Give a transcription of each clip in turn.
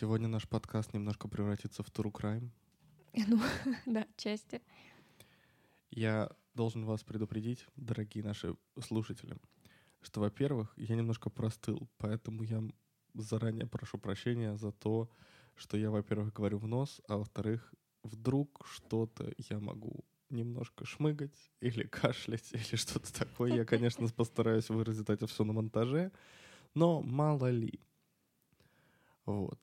Сегодня наш подкаст немножко превратится в True Crime. Ну, да, части. Я должен вас предупредить, дорогие наши слушатели, что, во-первых, я немножко простыл, поэтому я заранее прошу прощения за то, что я, во-первых, говорю в нос, а во-вторых, вдруг что-то я могу немножко шмыгать или кашлять или что-то такое. Я, конечно, постараюсь выразить это все на монтаже, но мало ли. Вот.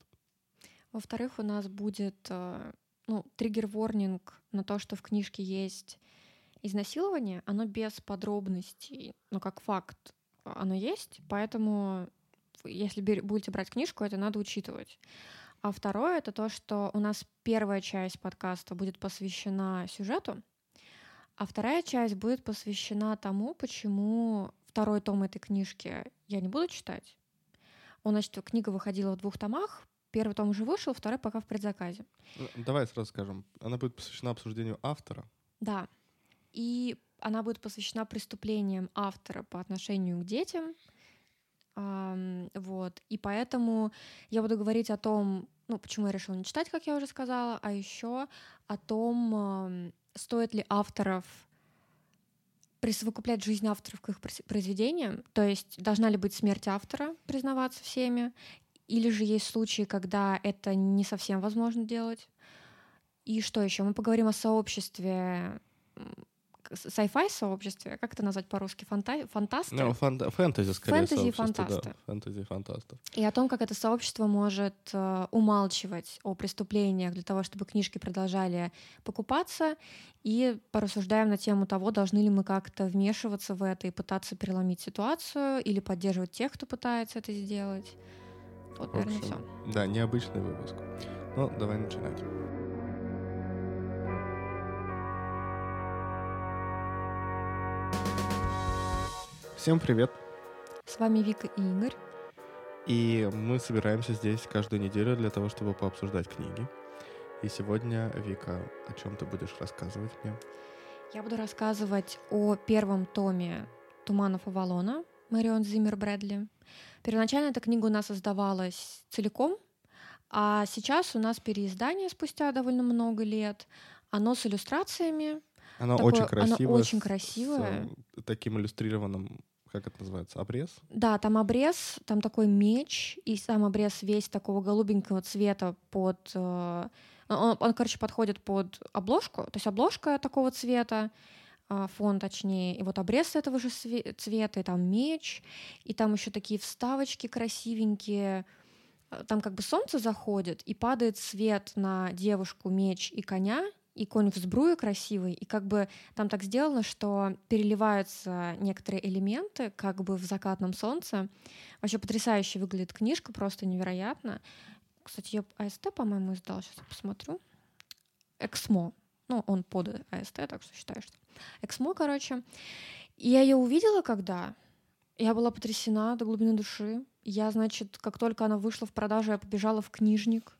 Во-вторых, у нас будет э, ну, триггер-ворнинг на то, что в книжке есть изнасилование, оно без подробностей, но как факт оно есть, поэтому если будете брать книжку, это надо учитывать. А второе — это то, что у нас первая часть подкаста будет посвящена сюжету, а вторая часть будет посвящена тому, почему второй том этой книжки я не буду читать. Он, значит, книга выходила в двух томах, Первый том уже вышел, второй пока в предзаказе. Ну, давай сразу скажем, она будет посвящена обсуждению автора. Да. И она будет посвящена преступлениям автора по отношению к детям. Вот. И поэтому я буду говорить о том, ну, почему я решила не читать, как я уже сказала, а еще о том, стоит ли авторов присовокуплять жизнь авторов к их произведениям, то есть должна ли быть смерть автора признаваться всеми, или же есть случаи, когда это не совсем возможно делать. И что еще? Мы поговорим о сообществе sci-fi сообществе, как это назвать по-русски, Фанта... фантасты? Ну, фан... фэнтези, скорее, Фэнтези и фантасты. Да. Фэнтези и фантастов. И о том, как это сообщество может э, умалчивать о преступлениях для того, чтобы книжки продолжали покупаться, и порассуждаем на тему того, должны ли мы как-то вмешиваться в это и пытаться переломить ситуацию, или поддерживать тех, кто пытается это сделать. Вот, наверное, все. Да, необычный выпуск. Ну, давай начинать. Всем привет! С вами Вика и Игорь. И мы собираемся здесь каждую неделю для того, чтобы пообсуждать книги. И сегодня, Вика, о чем ты будешь рассказывать мне? Я буду рассказывать о первом томе «Туманов Авалона» Марион Зиммер Брэдли. Первоначально эта книга у нас создавалась целиком, а сейчас у нас переиздание спустя довольно много лет. Оно с иллюстрациями. Оно Такое, очень красивое. Оно очень красивое. С таким иллюстрированным как это называется, обрез? Да, там обрез, там такой меч, и сам обрез весь такого голубенького цвета под... Э, он, он, короче, подходит под обложку, то есть обложка такого цвета, фон точнее, и вот обрез этого же цвета, и там меч, и там еще такие вставочки красивенькие, а, там как бы солнце заходит, и падает свет на девушку, меч и коня, и конь в сбруе красивый, и как бы там так сделано, что переливаются некоторые элементы, как бы в закатном солнце. Вообще потрясающе выглядит книжка, просто невероятно. Кстати, ее АСТ, по-моему, издал, сейчас посмотрю. Эксмо, ну, он под АСТ, так что считаю. Эксмо, короче. И я ее увидела, когда... Я была потрясена до глубины души. Я, значит, как только она вышла в продажу, я побежала в книжник.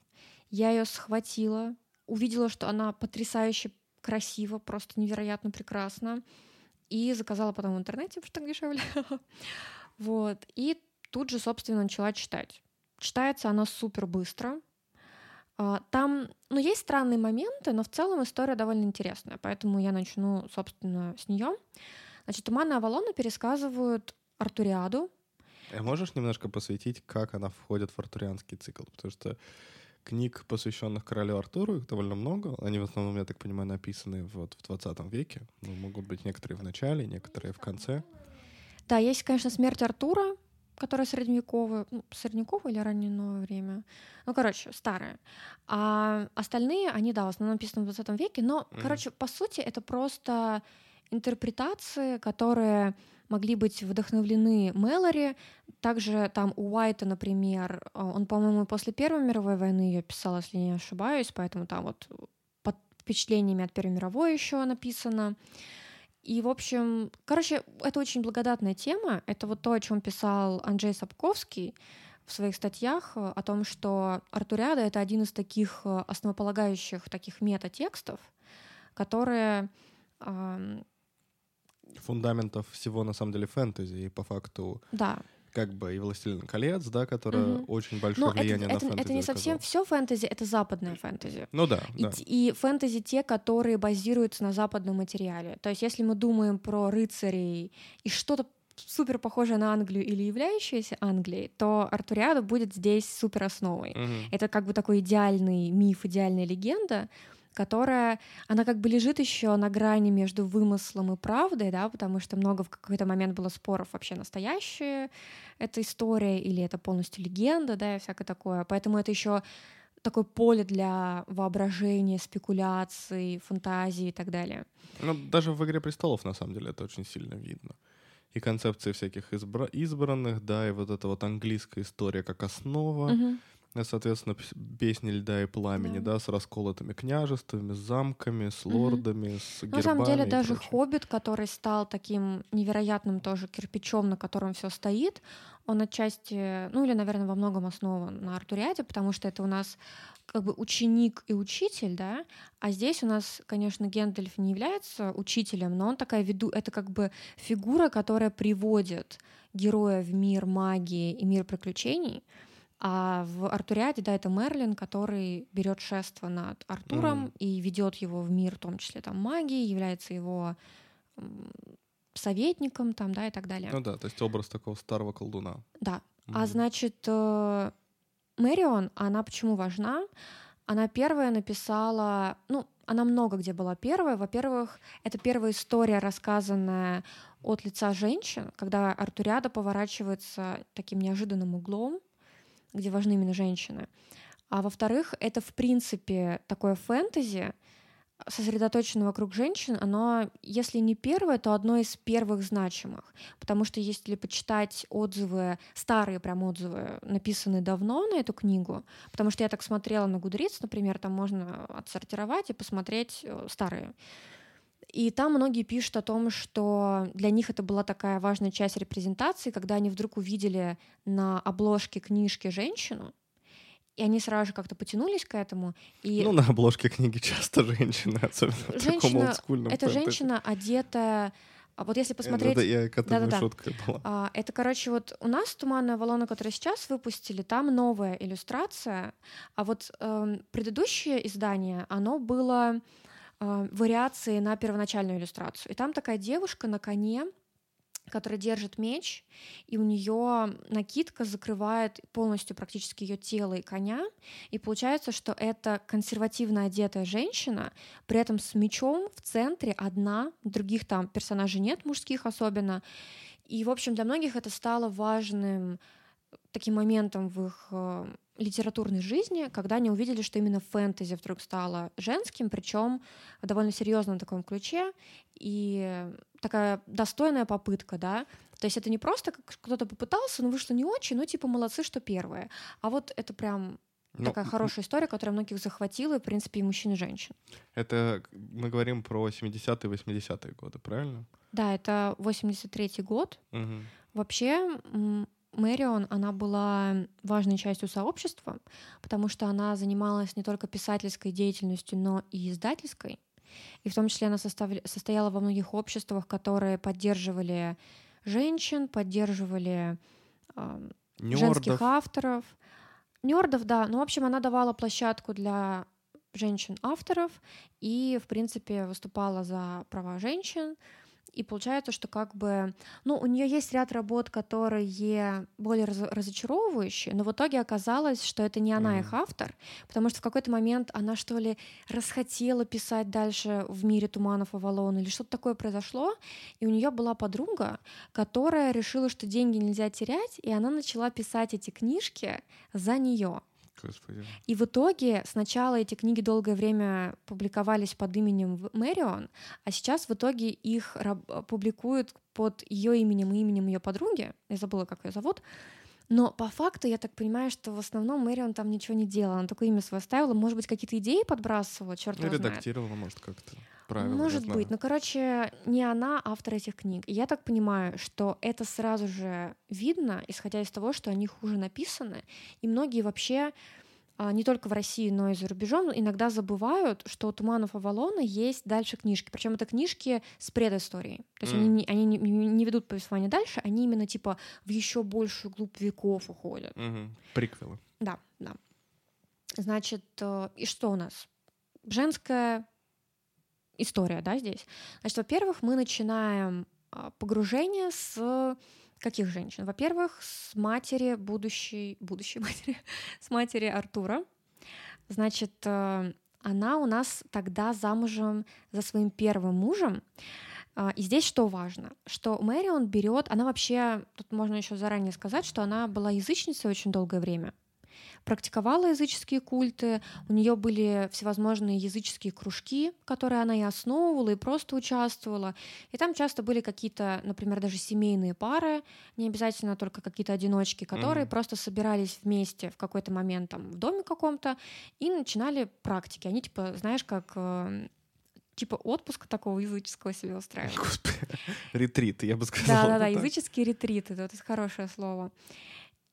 Я ее схватила, увидела, что она потрясающе красива, просто невероятно прекрасна. И заказала потом в интернете, потому что так дешевле. вот. И тут же, собственно, начала читать. Читается она супер быстро. А, там, ну, есть странные моменты, но в целом история довольно интересная, поэтому я начну, собственно, с нее. Значит, Туманы Авалона пересказывают Артуриаду. А можешь немножко посвятить, как она входит в артурианский цикл? Потому что книг, посвященных королю Артуру, их довольно много. Они в основном, я так понимаю, написаны вот в 20 веке. Ну, могут быть некоторые в начале, некоторые в конце. Да, есть, конечно, смерть Артура, которая средневековая, ну, средневековое или раннее новое время. Ну, короче, старая. А остальные, они, да, в основном написаны в 20 веке, но, mm. короче, по сути, это просто интерпретации, которые могли быть вдохновлены Мэлори. Также там у Уайта, например, он, по-моему, после Первой мировой войны ее писал, если не ошибаюсь, поэтому там вот под впечатлениями от Первой мировой еще написано. И, в общем, короче, это очень благодатная тема. Это вот то, о чем писал Анджей Сапковский в своих статьях о том, что Артуриада — это один из таких э, основополагающих таких метатекстов, которые... Фундаментов всего, на самом деле, фэнтези, и по факту да. Как бы и «Властелин колец», да, которая Мгм. очень большое Но это, влияние на это, фэнтези это не совсем все фэнтези, это западное фэнтези. Ну да, И, да. и фэнтези те, которые базируются на западном материале. То есть, если мы думаем про рыцарей и что-то супер похожее на Англию или являющееся Англией, то Артуриада будет здесь супер основой. Мгм. Это как бы такой идеальный миф, идеальная легенда, которая, она как бы лежит еще на грани между вымыслом и правдой, да, потому что много в какой-то момент было споров вообще настоящая эта история или это полностью легенда, да, и всякое такое. Поэтому это еще такое поле для воображения, спекуляций, фантазии и так далее. Ну, даже в «Игре престолов», на самом деле, это очень сильно видно. И концепции всяких избра- избранных, да, и вот эта вот английская история как основа, и, соответственно, пс- песни льда и пламени, Да. да, с расколотыми княжествами, с замками, с лордами, с На гербами самом деле даже прочим. Хоббит, который стал таким невероятным тоже кирпичом, на котором все стоит, он отчасти, ну или, наверное, во многом основан на Артуриаде, потому что это у нас как бы ученик и учитель, да, а здесь у нас, конечно, Гендальф не является учителем, но он такая веду, это как бы фигура, которая приводит героя в мир магии и мир приключений, а в Артуриаде, да, это Мерлин, который берет шество над Артуром Мгм. и ведет его в мир, в том числе там магии, является его советником, там, да, и так далее. Ну да, то есть образ такого старого колдуна. Да. А Мгм. значит, э, Мэрион, она почему важна? Она первая написала, ну, она много где была первая. Во-первых, это первая история, рассказанная от лица женщин, когда Артуриада поворачивается таким неожиданным углом, где важны именно женщины. А во-вторых, это, в принципе, такое фэнтези, сосредоточено вокруг женщин, оно, если не первое, то одно из первых значимых. Потому что если почитать отзывы, старые прям отзывы, написанные давно на эту книгу, потому что я так смотрела на Гудриц, например, там можно отсортировать и посмотреть э, старые. И там многие пишут о том, что для них это была такая важная часть репрезентации, когда они вдруг увидели на обложке книжки женщину, и они сразу же как-то потянулись к этому. И Ну, на обложке книги часто женщины, особенно в таком Женщина- олдскульном фэнтези. женщина одетая... а Вот если посмотреть... Это я к этому Да-да-да. шутка была. А, Это, короче, вот у нас «Туманная Валона», которую сейчас выпустили, там новая иллюстрация, а вот эм, предыдущее издание, оно было э, вариацией на первоначальную иллюстрацию. И там такая девушка на коне, которая держит меч, и у нее накидка закрывает полностью практически ее тело и коня, и получается, что это консервативно одетая женщина, при этом с мечом в центре одна, других там персонажей нет, мужских особенно, и, в общем, для многих это стало важным таким моментом в их э, литературной жизни, когда они увидели, что именно фэнтези вдруг стало женским, причем в довольно серьезном таком ключе, и такая достойная попытка, да. То есть это не просто как кто-то попытался, но вышло не очень, ну типа молодцы, что первые. А вот это прям Ну, такая хорошая история, которая многих захватила, и, в принципе, и мужчин, и женщин. Это мы говорим про 70-е, 80-е годы, правильно? Да, это 83 год, Мгм. Вообще, Мэрион, она была важной частью сообщества, потому что она занималась не только писательской деятельностью, но и издательской. И в том числе она составля- состояла во многих обществах, которые поддерживали женщин, поддерживали ам, женских авторов. Нердов, да. Ну, в общем, она давала площадку для женщин-авторов и, в принципе, выступала за права женщин. И получается, что как бы, ну, у нее есть ряд работ, которые более раз- разочаровывающие, но в итоге оказалось, что это не она Мгм. их автор, потому что в какой-то момент она что ли расхотела писать дальше в мире туманов Авалона или что-то такое произошло, и у нее была подруга, которая решила, что деньги нельзя терять, и она начала писать эти книжки за нее. Господи. И в итоге сначала эти книги долгое время публиковались под именем Мэрион, а сейчас в итоге их публикуют под ее именем и именем ее подруги. Я забыла, как ее зовут. Но по факту я так понимаю, что в основном Мэрион там ничего не делала. Она только имя свое оставила. Может быть, какие-то идеи подбрасывала, черт Ну, его знает. редактировала, может, как-то. Правильно. не Может быть. Ну, короче, не она автор этих книг. И я так понимаю, что это сразу же видно, исходя из того, что они хуже написаны. И многие вообще а, не только в России, но и за рубежом, иногда забывают, что у Туманов Авалона есть дальше книжки. Причем это книжки с предысторией. То есть mm. они, не, они не, не ведут повествование дальше, они именно типа в еще большую глубь веков уходят. Mm-hmm. Приквелы. Да, да. Значит, э, и что у нас? Женская история, да, здесь. Значит, во-первых, мы начинаем а, погружение с каких женщин? Во-первых, с матери будущей, будущей матери, с матери Артура. Значит, э, она у нас тогда замужем за своим первым мужем. А, и здесь что важно, что Мэрион берет, она вообще, тут можно еще заранее сказать, что она была язычницей очень долгое время практиковала языческие культы, у нее были всевозможные языческие кружки, которые она и основывала, и просто участвовала. И там часто были какие-то, например, даже семейные пары, не обязательно только какие-то одиночки, которые mm-hmm. просто собирались вместе в какой-то момент там в доме каком-то и начинали практики. Они типа, знаешь, как э, типа отпуск такого языческого себе устраивают. Господи, ретрит, я бы сказала. Да-да-да, языческие ретриты, это, это хорошее слово.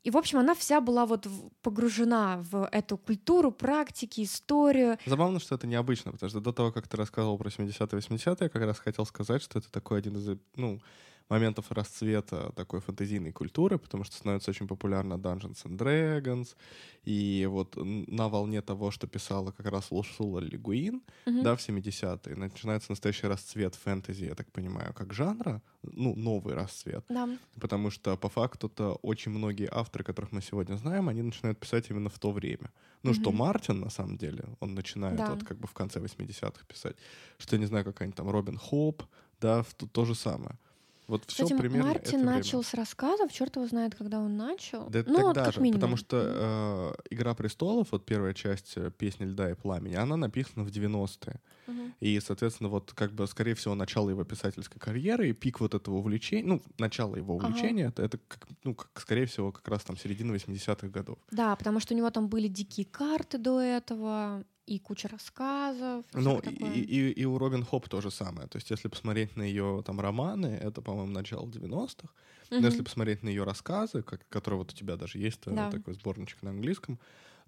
И, в общем, она вся была вот погружена в эту культуру, практики, историю. Забавно, что это необычно, потому что до того, как ты рассказывал про 70-е, 80-е, я как раз хотел сказать, что это такой один из, ну, моментов расцвета такой фэнтезийной культуры, потому что становится очень популярна Dungeons and Dragons, и вот на волне того, что писала как раз Лурсула Лигуин, mm-hmm. да, в 70-е, начинается настоящий расцвет фэнтези, я так понимаю, как жанра, ну, новый расцвет. Да. Потому что по факту-то очень многие авторы, которых мы сегодня знаем, они начинают писать именно в то время. Ну, mm-hmm. что Мартин, на самом деле, он начинает да. вот как бы в конце 80-х писать, что, я не знаю, какая-нибудь там Робин Хоп, да, то, то же самое. Вот все Кстати, примерно Мартин это начал время. с рассказов, черт его знает, когда он начал. Да ну, тогда вот как же, минимум. потому что э, «Игра престолов», вот первая часть э, «Песни льда и пламени», она написана в 90-е. Угу. И, соответственно, вот как бы, скорее всего, начало его писательской карьеры и пик вот этого увлечения, ну, начало его увлечения, ага. это, это как, ну, как, скорее всего, как раз там середина 80-х годов. Да, потому что у него там были дикие карты до этого, и куча рассказов. Ну, и, и, и у Робин Хоп то же самое. То есть, если посмотреть на ее там романы, это, по-моему, начало 90-х. Но если посмотреть на ее рассказы, как, которые вот у тебя даже есть э, да. такой сборничек на английском,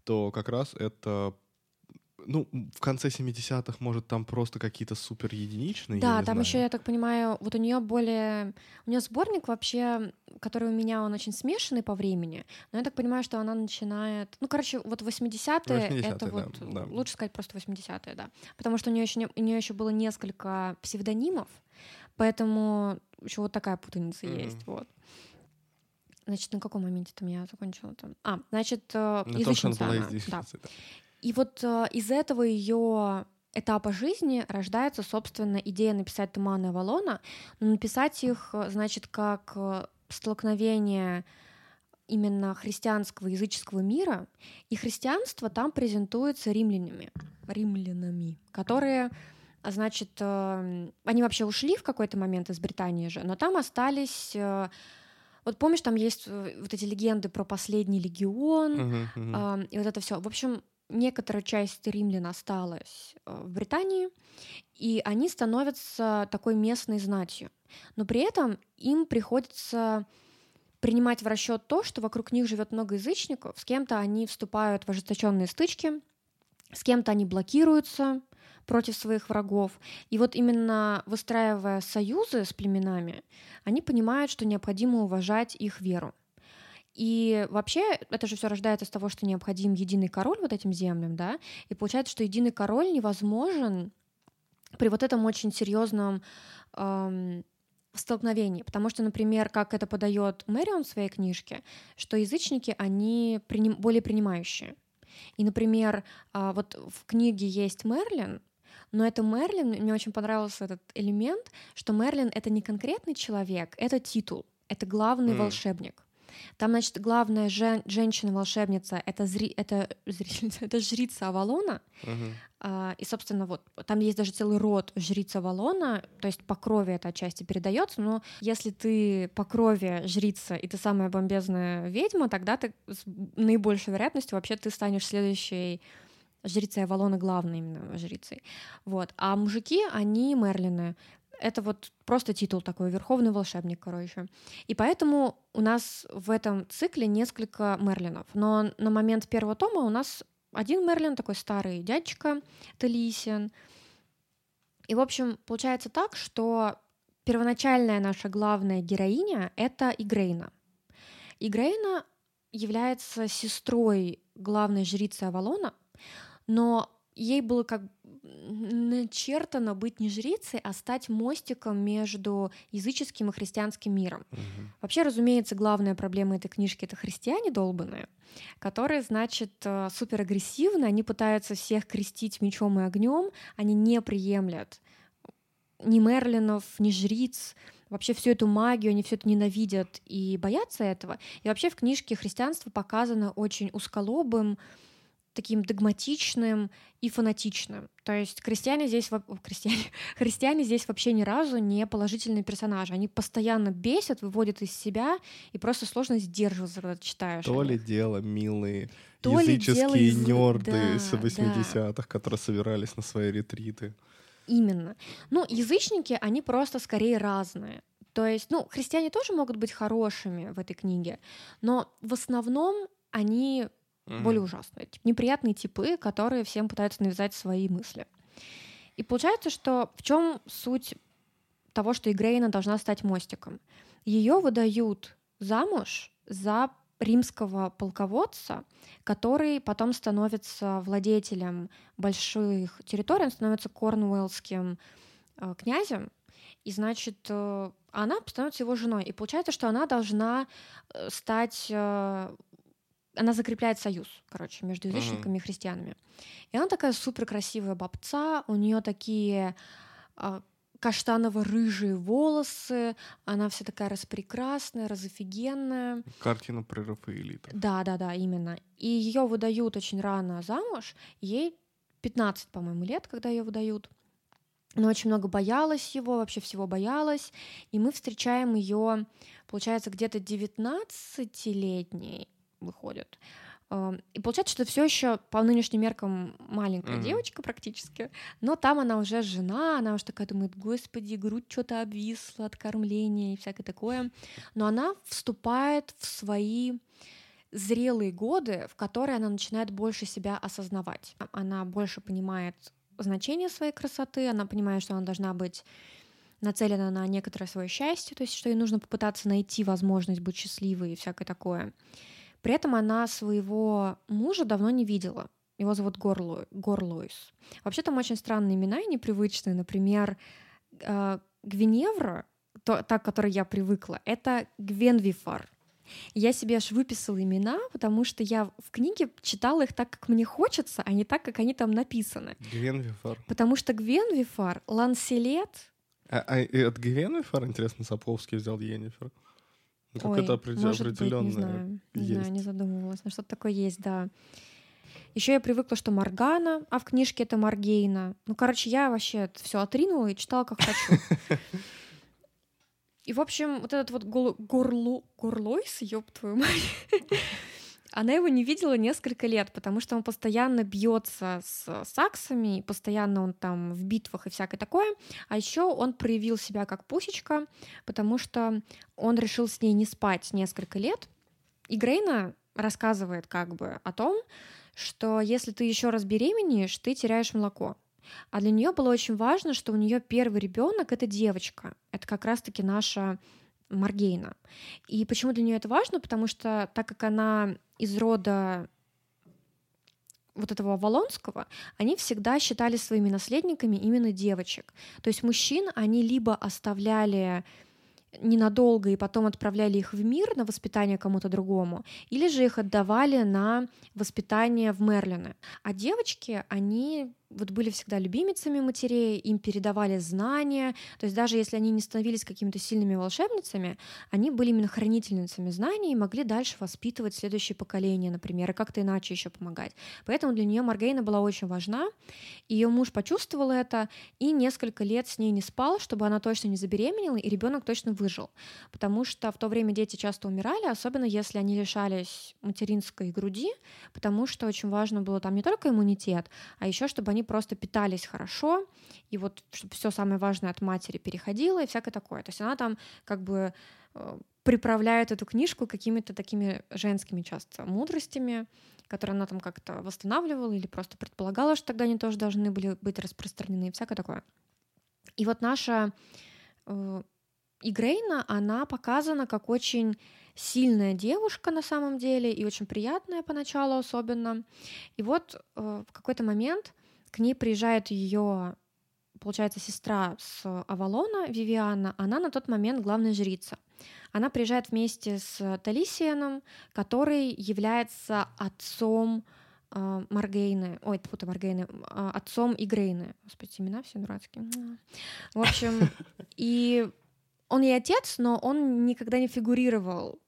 то как раз это ну, в конце 70-х, может, там просто какие-то супер единичные. Да, там еще, я так понимаю, вот у нее более. У нее сборник вообще, который у меня, он очень смешанный по времени. Но я так понимаю, что она начинает. Ну, короче, вот 80-е, 80 это вот да. лучше сказать просто 80-е, да. Потому что у нее еще не... у нее еще было несколько псевдонимов, поэтому еще вот такая путаница mm-hmm. есть. Вот. Значит, на каком моменте там я закончила там? А, значит, э, на язычница том, она. Да. да. И вот э, из этого ее этапа жизни рождается, собственно, идея написать Туманы Авалона, но написать их, э, значит, как э, столкновение именно христианского языческого мира, и христианство там презентуется римлянами, римлянами, которые значит, э, они вообще ушли в какой-то момент из Британии же, но там остались вот помнишь, там есть вот эти легенды про последний легион, uh-huh, uh-huh. Э, и вот это все. В общем, некоторая часть римлян осталась э, в Британии, и они становятся такой местной знатью. Но при этом им приходится принимать в расчет то, что вокруг них живет много язычников, с кем-то они вступают в ожесточенные стычки, с кем-то они блокируются против своих врагов. И вот именно выстраивая союзы с племенами, они понимают, что необходимо уважать их веру. И вообще это же все рождается с того, что необходим единый король вот этим землям, да, и получается, что единый король невозможен при вот этом очень серьезном эм, столкновении, потому что, например, как это подает Мэрион в своей книжке, что язычники, они приним, более принимающие. И, например, э, вот в книге есть Мерлин, но это Мерлин, мне очень понравился этот элемент, что Мерлин — это не конкретный человек, это титул, это главный mm. волшебник. Там, значит, главная жен- женщина-волшебница — это, зри- это, зрительница, это жрица Авалона. Uh-huh. А, и, собственно, вот там есть даже целый род жрица Авалона, то есть по крови это отчасти передается, но если ты по крови жрица и ты самая бомбезная ведьма, тогда ты с наибольшей вероятностью вообще ты станешь следующей жрицей Авалона главной именно жрицей. Вот. А мужики, они Мерлины. Это вот просто титул такой, верховный волшебник, короче. И поэтому у нас в этом цикле несколько Мерлинов. Но на момент первого тома у нас один Мерлин, такой старый дядечка Талисин. И, в общем, получается так, что первоначальная наша главная героиня — это Игрейна. Игрейна является сестрой главной жрицы Авалона, но ей было как начертано быть не жрицей, а стать мостиком между языческим и христианским миром. Угу. Вообще, разумеется, главная проблема этой книжки — это христиане долбанные, которые, значит, э, супер агрессивны, они пытаются всех крестить мечом и огнем, они не приемлят ни Мерлинов, ни жриц, вообще всю эту магию, они все это ненавидят и боятся этого. И вообще в книжке христианство показано очень узколобым, таким догматичным и фанатичным. То есть крестьяне здесь, крестьяне, христиане здесь вообще ни разу не положительные персонажи. Они постоянно бесят, выводят из себя, и просто сложно сдерживаться, когда ты читаешь. То ли дело милые То языческие дело... нерды да, с 80-х, да. которые собирались на свои ретриты. Именно. Ну, язычники, они просто скорее разные. То есть, ну, христиане тоже могут быть хорошими в этой книге, но в основном они угу. более ужасные, типа, неприятные типы, которые всем пытаются навязать свои мысли. И получается, что в чем суть того, что Игрейна должна стать мостиком? Ее выдают замуж за римского полководца, который потом становится владетелем больших территорий, он становится корнуэллским э, князем, и, значит, э, она становится его женой. И получается, что она должна э, стать э, она закрепляет союз, короче, между язычниками mm-hmm. и христианами. И она такая супер красивая бабца, у нее такие а, каштаново-рыжие волосы, она вся такая распрекрасная, разофигенная. Картина про Рафаэлита. Да, да, да, именно. И ее выдают очень рано замуж, ей 15, по-моему, лет, когда ее выдают. Она очень много боялась его, вообще всего боялась. И мы встречаем ее, получается, где-то 19-летней выходят. И получается, что все еще по нынешним меркам маленькая mm-hmm. девочка практически, но там она уже жена, она уже такая думает, господи, грудь что-то обвисла от кормления и всякое такое. Но она вступает в свои зрелые годы, в которые она начинает больше себя осознавать. Она больше понимает значение своей красоты, она понимает, что она должна быть нацелена на некоторое свое счастье, то есть что ей нужно попытаться найти возможность быть счастливой и всякое такое. При этом она своего мужа давно не видела. Его зовут Горло, Горлойс. Вообще там очень странные имена и непривычные. Например, э, Гвиневра, то, та, к которой я привыкла, это Гвенвифар. Я себе аж выписала имена, потому что я в книге читала их так, как мне хочется, а не так, как они там написаны. Гвенвифар. Потому что Гвенвифар, Ланселет... А, а от Гвенвифар, интересно, Сапковский взял Енифер? Ну, какое-то определенное быть, не знаю, не есть. знаю, не задумывалась, но что-то такое есть, да. Еще я привыкла, что Маргана, а в книжке это Маргейна. Ну, короче, я вообще все отринула и читала как хочу. И, в общем, вот этот вот горло, горлойс, ёб твою мать, она его не видела несколько лет, потому что он постоянно бьется с саксами, постоянно он там в битвах и всякое такое. А еще он проявил себя как пусечка, потому что он решил с ней не спать несколько лет. И Грейна рассказывает как бы о том, что если ты еще раз беременеешь, ты теряешь молоко. А для нее было очень важно, что у нее первый ребенок это девочка. Это как раз-таки наша Маргейна. И почему для нее это важно? Потому что так как она из рода вот этого Волонского, они всегда считали своими наследниками именно девочек. То есть мужчин они либо оставляли ненадолго и потом отправляли их в мир на воспитание кому-то другому, или же их отдавали на воспитание в Мерлины. А девочки, они вот были всегда любимицами матерей, им передавали знания, то есть даже если они не становились какими-то сильными волшебницами, они были именно хранительницами знаний и могли дальше воспитывать следующее поколение, например, и как-то иначе еще помогать. Поэтому для нее Маргейна была очень важна. Ее муж почувствовал это и несколько лет с ней не спал, чтобы она точно не забеременела и ребенок точно выжил. Потому что в то время дети часто умирали, особенно если они лишались материнской груди, потому что очень важно было там не только иммунитет, а еще чтобы они просто питались хорошо, и вот чтобы все самое важное от матери переходило и всякое такое. То есть она там как бы э, приправляет эту книжку какими-то такими женскими часто мудростями, которые она там как-то восстанавливала или просто предполагала, что тогда они тоже должны были быть распространены и всякое такое. И вот наша э, Игрейна, она показана как очень сильная девушка на самом деле и очень приятная поначалу особенно. И вот э, в какой-то момент к ней приезжает ее, получается, сестра с Авалона, Вивиана, она на тот момент главная жрица. Она приезжает вместе с Талисианом, который является отцом э, Маргейны, ой, фу Маргейны, э, отцом Игрейны. Господи, имена все дурацкие. В общем, и он ей отец, но он никогда не фигурировал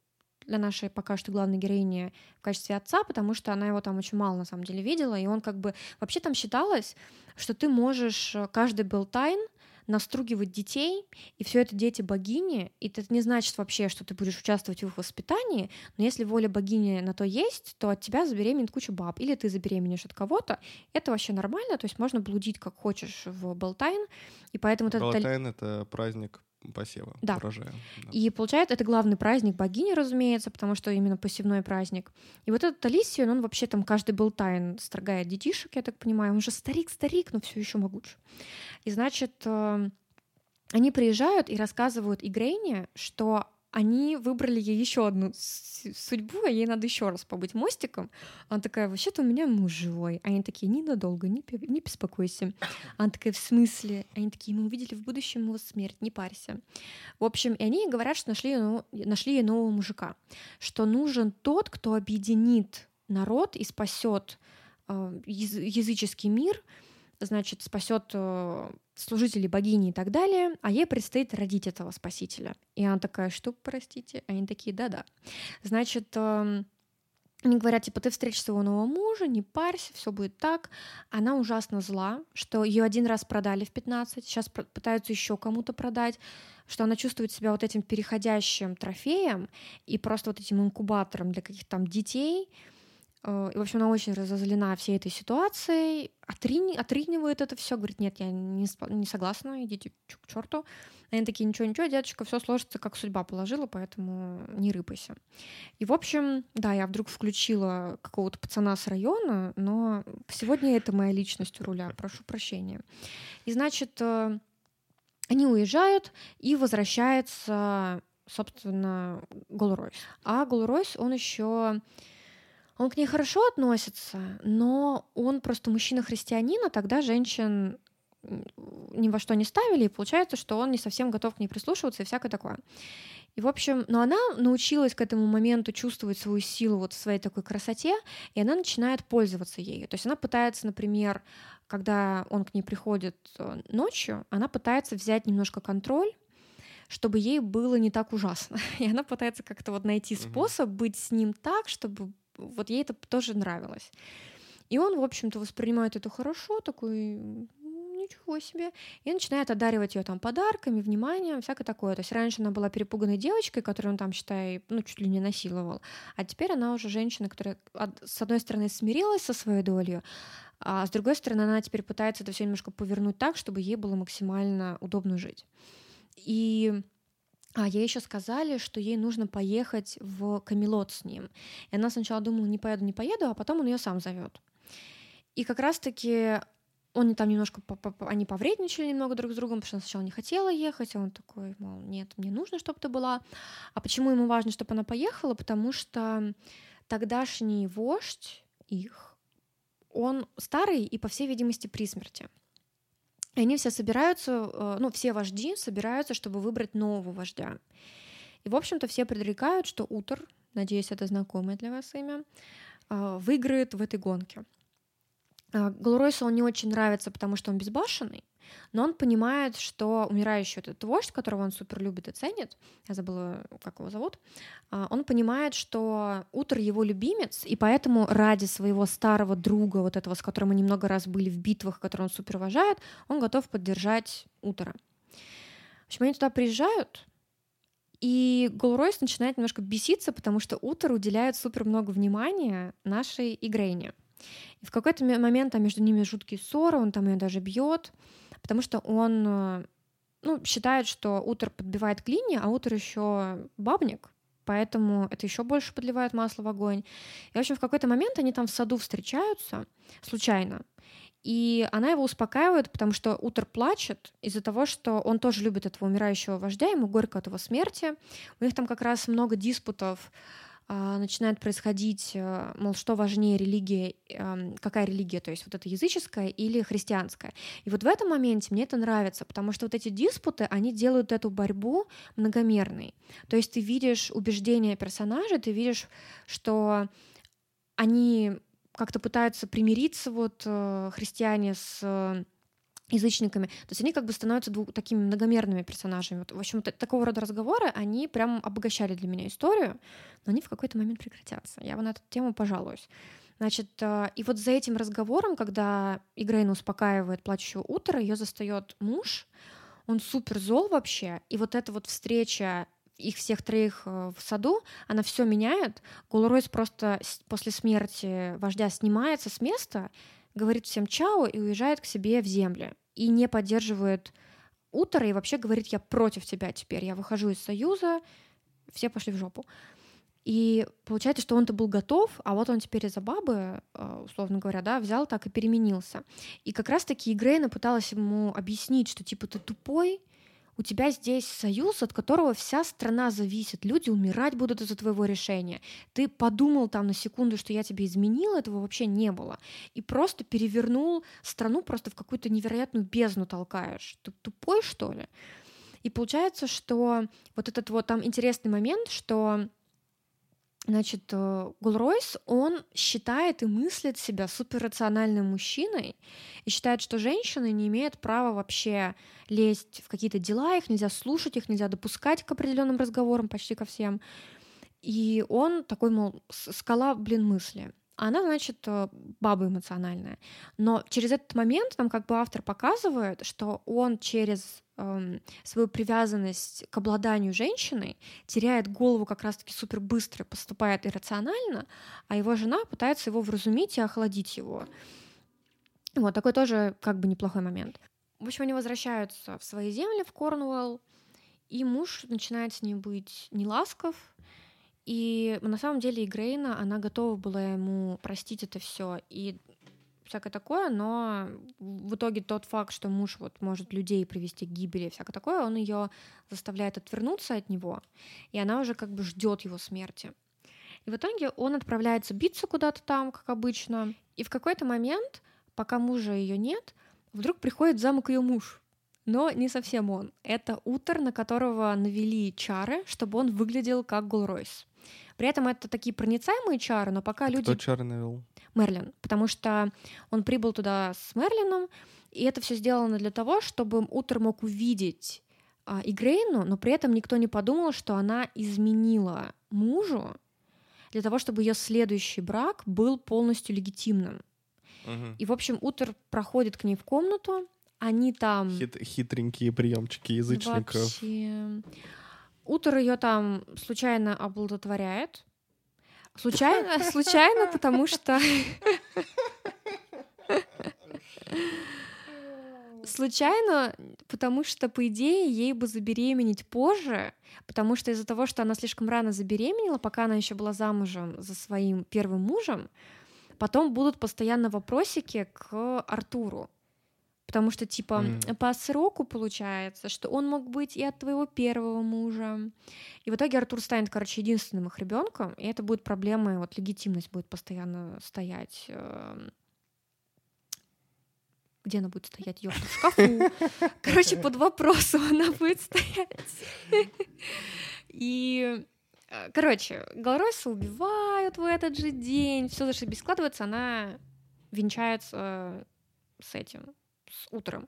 для нашей пока что главной героини в качестве отца, потому что она его там очень мало на самом деле видела, и он как бы... Вообще там считалось, что ты можешь э, каждый был тайн настругивать детей, и все это дети богини, и это не значит вообще, что ты будешь участвовать в их воспитании, но если воля богини на то есть, то от тебя забеременеет куча баб, или ты забеременеешь от кого-то, это вообще нормально, то есть можно блудить как хочешь в Болтайн, и поэтому... Болтайн — это праздник посева, да. урожая. Да. И получается, это главный праздник богини, разумеется, потому что именно посевной праздник. И вот этот Алисион, он вообще там каждый был тайн строгает детишек, я так понимаю. Он же старик-старик, но все еще могуч. И значит, э, они приезжают и рассказывают Игрейне, что они выбрали ей еще одну судьбу, а ей надо еще раз побыть мостиком. Она такая, вообще-то у меня муж живой. Они такие, ненадолго, не, не беспокойся. Она такая, в смысле? Они такие, мы увидели в будущем его смерть, не парься. В общем, и они говорят, что нашли, нашли ей нового мужика, что нужен тот, кто объединит народ и спасет э, языческий мир, значит, спасет э, служителей богини и так далее, а ей предстоит родить этого спасителя. И она такая, что, простите? Они такие, да-да. Значит, эм, они говорят, типа, ты встретишь своего нового мужа, не парься, все будет так. Она ужасно зла, что ее один раз продали в 15, сейчас пытаются еще кому-то продать, что она чувствует себя вот этим переходящим трофеем и просто вот этим инкубатором для каких-то там детей, и, в общем, она очень разозлена всей этой ситуацией, отрини, отринивает это все, говорит, нет, я не, не согласна, идите к черту. Они такие, ничего-ничего, дедушка, все сложится, как судьба положила, поэтому не рыпайся. И, в общем, да, я вдруг включила какого-то пацана с района, но сегодня это моя личность у руля, прошу прощения. И, значит, э, они уезжают, и возвращается, собственно, Голройс. А Голройс, он еще он к ней хорошо относится, но он просто мужчина-христианин, а тогда женщин ни во что не ставили, и получается, что он не совсем готов к ней прислушиваться и всякое такое. И, в общем, но она научилась к этому моменту чувствовать свою силу вот в своей такой красоте, и она начинает пользоваться ею. То есть она пытается, например, когда он к ней приходит э, ночью, она пытается взять немножко контроль, чтобы ей было не так ужасно. И она пытается как-то вот найти способ быть с ним так, чтобы вот ей это тоже нравилось. И он, в общем-то, воспринимает это хорошо, такой, ничего себе, и начинает одаривать ее там подарками, вниманием, всякое такое. То есть раньше она была перепуганной девочкой, которую он там, считай, ну, чуть ли не насиловал, а теперь она уже женщина, которая, с одной стороны, смирилась со своей долей, а с другой стороны, она теперь пытается это все немножко повернуть так, чтобы ей было максимально удобно жить. И а ей еще сказали, что ей нужно поехать в Камелот с ним. И она сначала думала, не поеду, не поеду, а потом он ее сам зовет. И как раз-таки он там немножко, они повредничали немного друг с другом, потому что она сначала не хотела ехать, а он такой, мол, нет, мне нужно, чтобы ты была. А почему ему важно, чтобы она поехала? Потому что тогдашний вождь их, он старый и, по всей видимости, при смерти. И они все собираются, э, ну, все вожди собираются, чтобы выбрать нового вождя. И, в общем-то, все предрекают, что Утор, надеюсь, это знакомое для вас имя, э, выиграет в этой гонке. А, Галуройсу он не очень нравится, потому что он безбашенный, но он понимает, что умирающий этот вождь, которого он супер любит и ценит, я забыла, как его зовут, а, он понимает, что Утр его любимец, и поэтому ради своего старого друга, вот этого, с которым они много раз были в битвах, который он супер уважает, он готов поддержать Утора. В общем, они туда приезжают, и Голройс начинает немножко беситься, потому что Утор уделяет супер много внимания нашей Игрейне. И в какой-то момент там между ними жуткие ссоры, он там ее даже бьет, потому что он э, ну, считает, что Утор подбивает клини, а Утор еще бабник, поэтому это еще больше подливает масло в огонь. И, в общем, в какой-то момент они там в саду встречаются случайно, и она его успокаивает, потому что Утор плачет из-за того, что он тоже любит этого умирающего вождя, ему горько от его смерти. У них там как раз много диспутов начинает происходить, э, мол, что важнее религия, какая религия, то есть вот это языческая или христианская. И вот в этом моменте мне это нравится, потому что вот эти диспуты, они делают эту борьбу многомерной. То есть ты видишь убеждения персонажей, ты видишь, что они как-то пытаются примириться, вот э, христиане с язычниками. То есть они как бы становятся двух, такими многомерными персонажами. Вот, в общем, такого рода разговоры, они прям обогащали для меня историю, но они в какой-то момент прекратятся. Я вот на эту тему пожалуюсь. Значит, э, и вот за этим разговором, когда Игрейна успокаивает плачущего утра, ее застает муж, он супер зол вообще, и вот эта вот встреча их всех троих э, в саду, она все меняет. Голройс просто после смерти вождя снимается с места, говорит всем чао и уезжает к себе в земли. И не поддерживает Утора и вообще говорит, я против тебя теперь, я выхожу из Союза, все пошли в жопу. И получается, что он-то был готов, а вот он теперь из-за бабы, э, условно говоря, да, взял так и переменился. И как раз-таки Игрейна пыталась ему объяснить, что типа ты тупой, у тебя здесь союз, от которого вся страна зависит. Люди умирать будут из-за твоего решения. Ты подумал там на секунду, что я тебе изменил, этого вообще не было. И просто перевернул страну, просто в какую-то невероятную бездну толкаешь. Ты тупой, что ли? И получается, что вот этот вот там интересный момент, что Значит, э, Гулройс, он считает и мыслит себя суперрациональным мужчиной и считает, что женщины не имеют права вообще лезть в какие-то дела, их нельзя слушать, их нельзя допускать к определенным разговорам почти ко всем. И он такой, мол, скала, блин, мысли. Она, значит, э, баба эмоциональная. Но через этот момент нам как бы автор показывает, что он через свою привязанность к обладанию женщиной, теряет голову как раз-таки супер быстро, поступает иррационально, а его жена пытается его вразумить и охладить его. Вот такой тоже как бы неплохой момент. В общем, они возвращаются в свои земли, в Корнуэлл, и муж начинает с ней быть неласков, и на самом деле Игрейна, она готова была ему простить это все и всякое такое, но в итоге тот факт, что муж вот может людей привести к гибели, всякое такое, он ее заставляет отвернуться от него, и она уже как бы ждет его смерти. И в итоге он отправляется биться куда-то там, как обычно, и в какой-то момент, пока мужа ее нет, вдруг приходит в замок ее муж. Но не совсем он. Это Утер, на которого навели чары, чтобы он выглядел как Голройс. При этом это такие проницаемые чары, но пока а люди... Кто чары навел? Мерлин, потому что он прибыл туда с Мерлином, и это все сделано для того, чтобы Утер мог увидеть а, Игрейну, но при этом никто не подумал, что она изменила мужу для того, чтобы ее следующий брак был полностью легитимным. Угу. И, в общем, Утер проходит к ней в комнату, они там... Хит, хитренькие приемчики язычников. Вообще... Утер ее там случайно оплодотворяет, Случайно, случайно, потому что... Случайно, потому что, по идее, ей бы забеременеть позже, потому что из-за того, что она слишком рано забеременела, пока она еще была замужем за своим первым мужем, потом будут постоянно вопросики к Артуру. Потому что, типа, mm. по сроку получается, что он мог быть и от твоего первого мужа. И в итоге Артур станет, короче, единственным их ребенком, и это будет проблема, вот легитимность будет постоянно стоять. Эм, где она будет стоять? Ёпта, в шкафу. Короче, под вопросом она будет стоять. И э, Короче, Галройса убивают в этот же день, все зашибись складывается, она венчается с этим, с утром.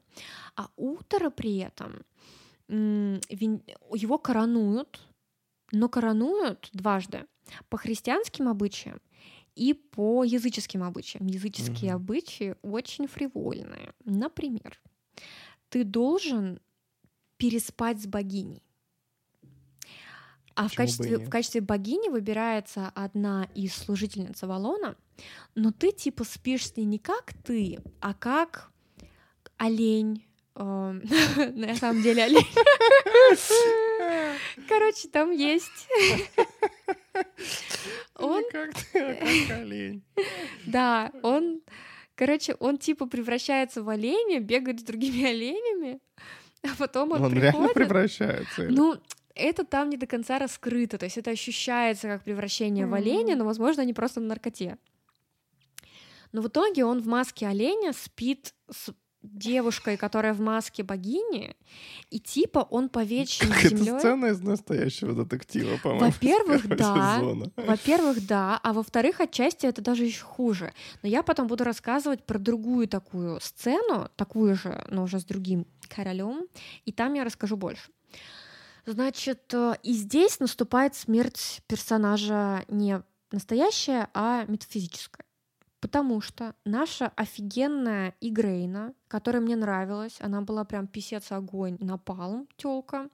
А утро при этом его коронуют, но коронуют дважды по христианским обычаям и по языческим обычаям. Языческие mm-hmm. обычаи очень фривольные. Например, ты должен переспать с богиней. А в качестве, в качестве богини выбирается одна из служительниц Авалона, но ты типа спишь с ней не как ты, а как олень, эм, на самом деле олень. Короче, там есть... Он... Как олень. Да, он... Короче, он типа превращается в оленя, бегает с другими оленями, а потом он, Он приходит... реально превращается. или? Ну, это там не до конца раскрыто, то есть это ощущается как превращение в оленя, но, возможно, они просто на наркоте. Но в итоге он в маске оленя спит с девушкой, которая в маске богини, и типа он повечен Как это землей. сцена из настоящего детектива, по-моему. Во-первых, да. Во-первых, да, а во-вторых, отчасти это даже еще хуже. Но я потом буду рассказывать про другую такую сцену, такую же, но уже с другим королем, и там я расскажу больше. Значит, э, и здесь наступает смерть персонажа не настоящая, а метафизическая. Потому что наша офигенная Игрейна, которая мне нравилась, она была прям писец огонь, напалм, тёлка,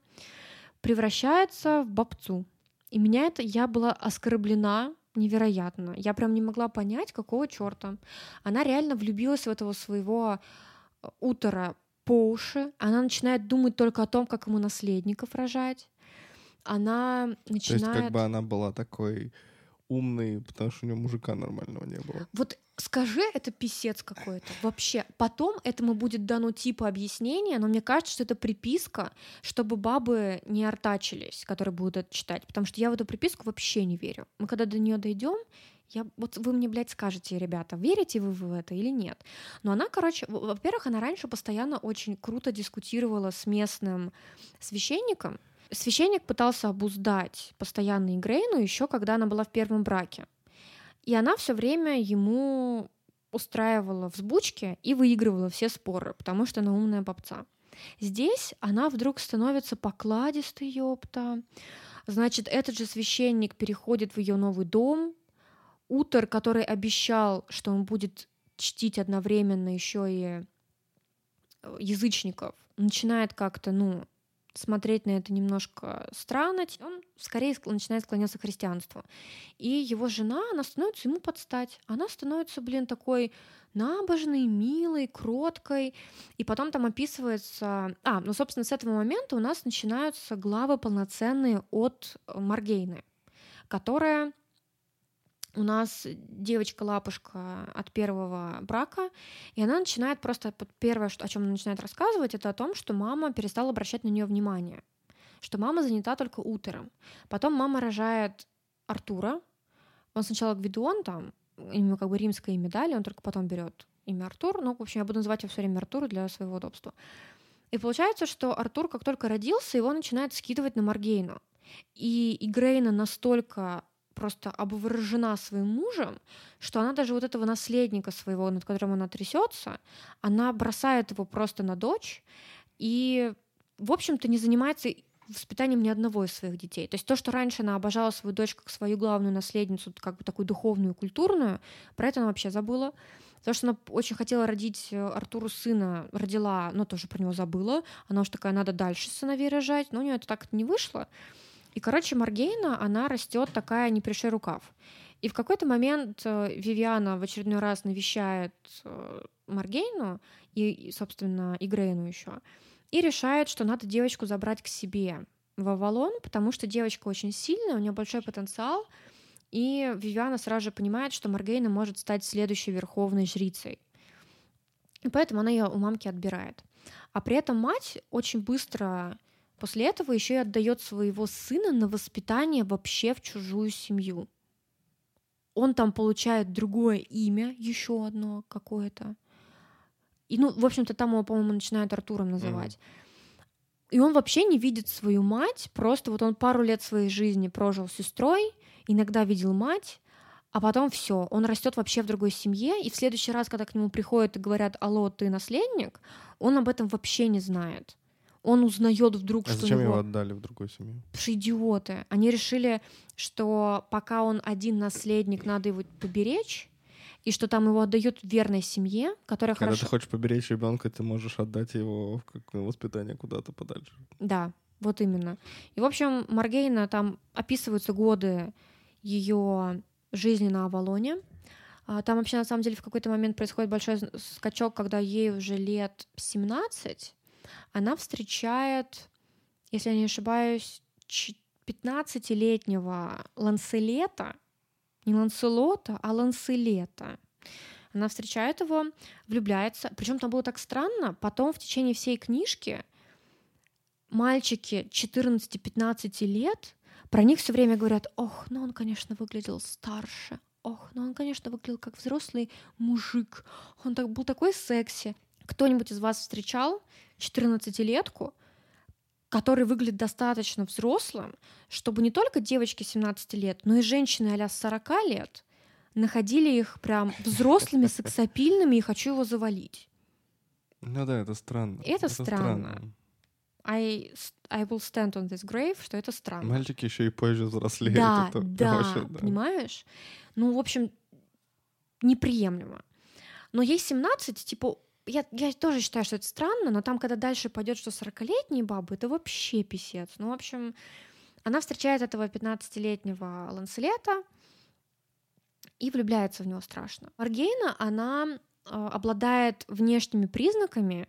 превращается в бабцу. И меня это, я была оскорблена невероятно. Я прям не могла понять, какого черта. Она реально влюбилась в этого своего э, утора по уши. Она начинает думать только о том, как ему наследников рожать. Она То есть начинает... как бы она была такой умной, потому что у нее мужика нормального не было. Вот скажи, это писец какой-то. Вообще, потом этому будет дано типа объяснение, но мне кажется, что это приписка, чтобы бабы не артачились, которые будут это читать. Потому что я в эту приписку вообще не верю. Мы когда до нее дойдем, я, вот вы мне, блядь, скажете, ребята, верите вы в это или нет? Но она, короче, во- во-первых, она раньше постоянно очень круто дискутировала с местным священником. Священник пытался обуздать постоянно Игрейну еще когда она была в первом браке. И она все время ему устраивала взбучки и выигрывала все споры, потому что она умная попца. Здесь она вдруг становится покладистой, ёпта. Значит, этот же священник переходит в ее новый дом. Утор, который обещал, что он будет чтить одновременно еще и э, язычников, начинает как-то, ну, смотреть на это немножко странно, он скорее ск- начинает склоняться к христианству. И его жена, она становится ему подстать. Она становится, блин, такой набожной, милой, кроткой. И потом там описывается... А, ну, собственно, с этого момента у нас начинаются главы полноценные от Маргейны, которая у нас девочка-лапушка от первого брака, и она начинает просто... Первое, о чем она начинает рассказывать, это о том, что мама перестала обращать на нее внимание, что мама занята только утром. Потом мама рожает Артура. Он сначала Гвидон, там, у него как бы римское имя дали, он только потом берет имя Артур. Ну, в общем, я буду называть его все время Артур для своего удобства. И получается, что Артур, как только родился, его начинает скидывать на Маргейну. И Игрейна настолько просто обворожена своим мужем, что она даже вот этого наследника своего, над которым она трясется, она бросает его просто на дочь и, в общем-то, не занимается воспитанием ни одного из своих детей. То есть то, что раньше она обожала свою дочь как свою главную наследницу, как бы такую духовную, культурную, про это она вообще забыла. То, что она очень хотела родить э, Артуру сына, родила, но тоже про него забыла. Она уж такая, надо дальше сыновей рожать, но у нее это так не вышло. И, короче, Маргейна, она растет такая не пришей рукав. И в какой-то момент э, Вивиана в очередной раз навещает э, Маргейну и, собственно, и Грейну еще, и решает, что надо девочку забрать к себе в Авалон, потому что девочка очень сильная, у нее большой потенциал, и Вивиана сразу же понимает, что Маргейна может стать следующей верховной жрицей. И поэтому она ее у мамки отбирает. А при этом мать очень быстро после этого еще и отдает своего сына на воспитание вообще в чужую семью. Он там получает другое имя, еще одно какое-то. И, ну, в общем-то, там его, по-моему, начинают Артуром называть. И он вообще не видит свою мать, просто вот он пару лет своей жизни прожил с сестрой, иногда видел мать, а потом все, он растет вообще в другой семье, и в следующий раз, когда к нему приходят и говорят, алло, ты наследник, он об этом вообще не знает. Он узнает вдруг, А что зачем его него... отдали в другую семью? Что идиоты. Они решили, что пока он один наследник, надо его поберечь, и что там его отдают верной семье, которая Когда хорошо... ты хочешь поберечь ребенка, ты можешь отдать его в воспитание куда-то подальше. Да, вот именно. И, в общем, Маргейна там описываются годы ее жизни на Авалоне. А, Там вообще, на самом деле, в какой-то момент происходит большой скачок, когда ей уже лет 17, она встречает, если я не ошибаюсь, 15-летнего Ланселета, не Ланселота, а Ланселета. Она встречает его, влюбляется. Причем там было так странно. Потом в течение всей книжки мальчики 14-15 лет про них все время говорят, ох, ну он, конечно, выглядел старше, ох, ну он, конечно, выглядел как взрослый мужик, он так, был такой секси. Кто-нибудь из вас встречал 14-летку, который выглядит достаточно взрослым, чтобы не только девочки 17 лет, но и женщины а 40 лет находили их прям взрослыми, сексапильными, и хочу его завалить. Ну да, это странно. Это, это странно. странно. I, I will stand on this grave, что это странно. Мальчики еще и позже взрослеют. Да, это, да, вообще, да, понимаешь? Ну, в общем, неприемлемо. Но ей 17, типа, я, я тоже считаю, что это странно, но там, когда дальше пойдет, что 40-летние бабы, это вообще писец. Ну, в общем, она встречает этого 15-летнего Ланселета и влюбляется в него страшно. Маргейна, она э, обладает внешними признаками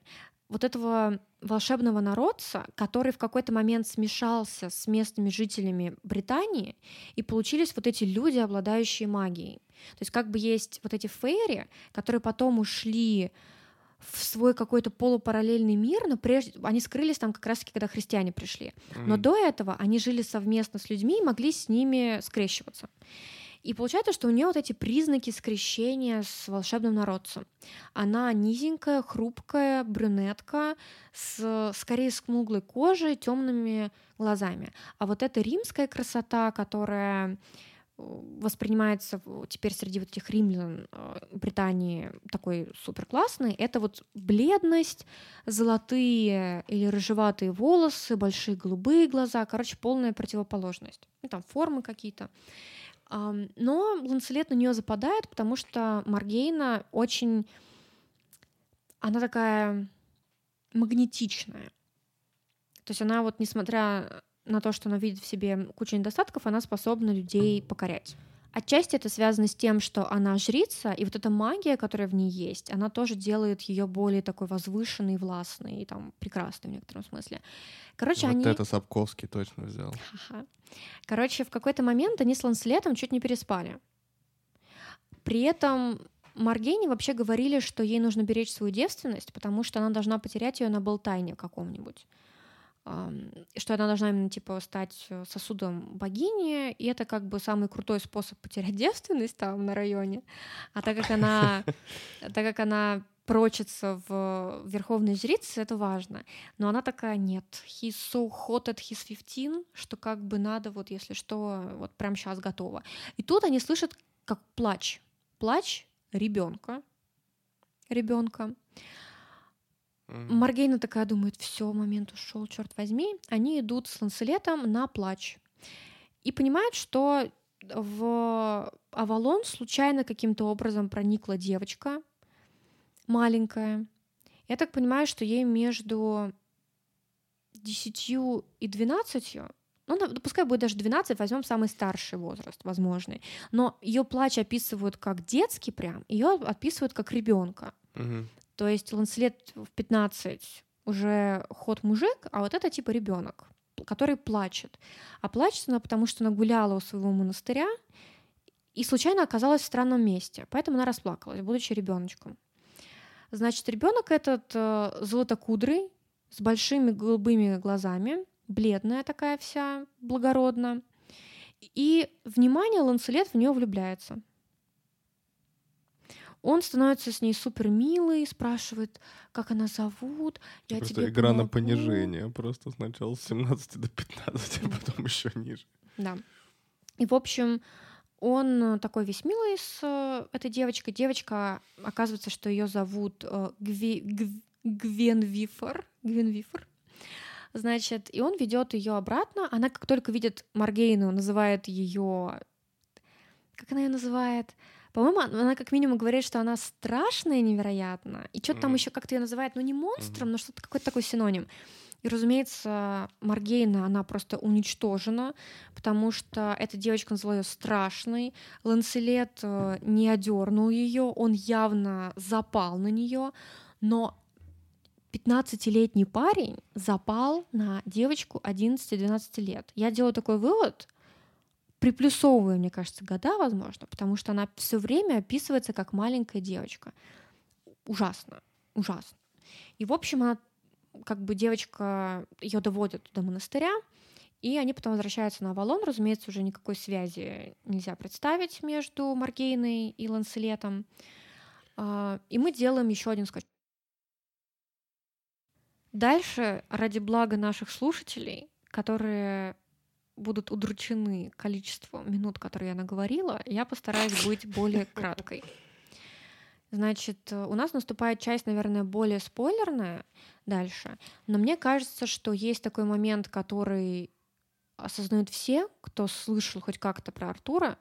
вот этого волшебного народца, который в какой-то момент смешался с местными жителями Британии, и получились вот эти люди, обладающие магией. То есть как бы есть вот эти фейри, которые потом ушли в свой какой-то полупараллельный мир, но прежде они скрылись там как раз-таки, когда христиане пришли. Но mm. до этого они жили совместно с людьми и могли с ними скрещиваться. И получается, что у нее вот эти признаки скрещения с волшебным народцем. Она низенькая, хрупкая, брюнетка, с скорее смуглой кожей, темными глазами. А вот эта римская красота, которая воспринимается теперь среди вот этих римлян э, Британии такой супер классный, это вот бледность, золотые или рыжеватые волосы, большие голубые глаза, короче, полная противоположность. Ну, там формы какие-то. Но Ланселет на нее западает, потому что Маргейна очень... Она такая магнетичная. То есть она вот, несмотря на то, что она видит в себе кучу недостатков, она способна людей покорять. Отчасти это связано с тем, что она жрица, и вот эта магия, которая в ней есть, она тоже делает ее более такой возвышенной, властной и там прекрасной в некотором смысле. Короче, вот они... это Сапковский точно взял. Ага. Короче, в какой-то момент они с Ланслетом чуть не переспали. При этом Маргейне вообще говорили, что ей нужно беречь свою девственность, потому что она должна потерять ее на болтайне каком-нибудь что она должна именно типа стать э, сосудом богини, и это как бы самый крутой способ потерять девственность там на районе. А так как она, так как она прочится в верховной жрице, это важно. Но она такая, нет, he's so hot at his 15, что как бы надо вот, если что, вот прям сейчас готово. И тут они слышат как плач. Плач ребенка. Ребенка. Маргейна такая думает, все, момент ушел, черт возьми. Они идут с Ланселетом на плач. И понимают, что в Авалон случайно каким-то образом проникла девочка маленькая. Я так понимаю, что ей между десятью и двенадцатью, ну, пускай будет даже 12, возьмем самый старший возраст возможный. Но ее плач описывают как детский прям, ее описывают как ребенка. Угу. То есть Ланселет в 15 уже ход мужик, а вот это типа ребенок, который плачет. А плачет она, потому что она гуляла у своего монастыря и случайно оказалась в странном месте. Поэтому она расплакалась, будучи ребеночком. Значит, ребенок этот э, золотокудрый, с большими голубыми глазами, бледная такая вся, благородно. И внимание Ланселет в нее влюбляется. Он становится с ней супер милый, спрашивает, как она зовут. Я просто тебе игра помогу. на понижение. Просто сначала с 17 до 15, а потом еще ниже. Да. И, в общем, он такой весь милый с э, этой девочкой. Девочка, оказывается, что ее зовут э, Гви, Гв, Гвен Вифор. Гвен Вифор. Значит, и он ведет ее обратно. Она, как только видит Маргейну, называет ее... Как она ее называет? По-моему, она как минимум говорит, что она страшная невероятно. И что-то mm-hmm. там еще как-то ее называет, ну не монстром, mm-hmm. но что-то какой-то такой синоним. И, разумеется, Маргейна, она просто уничтожена, потому что эта девочка назвала ее страшной. Ланселет э, не одернул ее, он явно запал на нее, но 15-летний парень запал на девочку 11-12 лет. Я делаю такой вывод, приплюсовываю, мне кажется, года, возможно, потому что она все время описывается как маленькая девочка. Ужасно, ужасно. И, в общем, она, как бы девочка, ее доводят до монастыря, и они потом возвращаются на Авалон. Разумеется, уже никакой связи нельзя представить между Маргейной и Ланселетом. А, и мы делаем еще один скотч. Дальше, ради блага наших слушателей, которые будут удручены количеством минут, которые я наговорила, я постараюсь быть более краткой. Значит, у нас наступает часть, наверное, более спойлерная дальше, но мне кажется, что есть такой момент, который осознают все, кто слышал хоть как-то про Артура,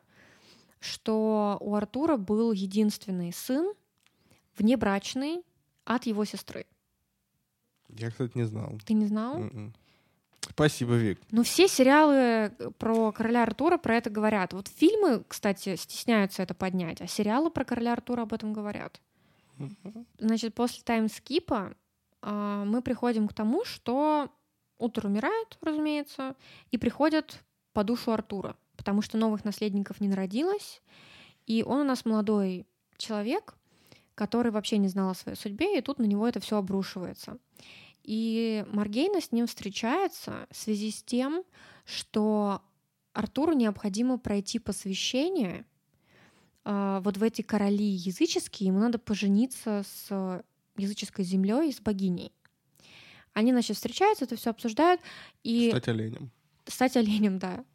что у Артура был единственный сын, внебрачный, от его сестры. Я, кстати, не знал. Ты не знал? М-м. Спасибо, Вик. Ну, все сериалы э, про короля Артура про это говорят. Вот фильмы, кстати, стесняются это поднять, а сериалы про короля Артура об этом говорят. Значит, после таймскипа э, мы приходим к тому, что Утор умирает, разумеется, и приходят по душу Артура, потому что новых наследников не народилось, и он у нас молодой человек, который вообще не знал о своей судьбе, и тут на него это все обрушивается. И Маргейна с ним встречается в связи с тем, что Артуру необходимо пройти посвящение э, вот в эти короли языческие, ему надо пожениться с языческой землей и с богиней. Они, значит, встречаются, это все обсуждают. И... Стать оленем. Стать оленем, да.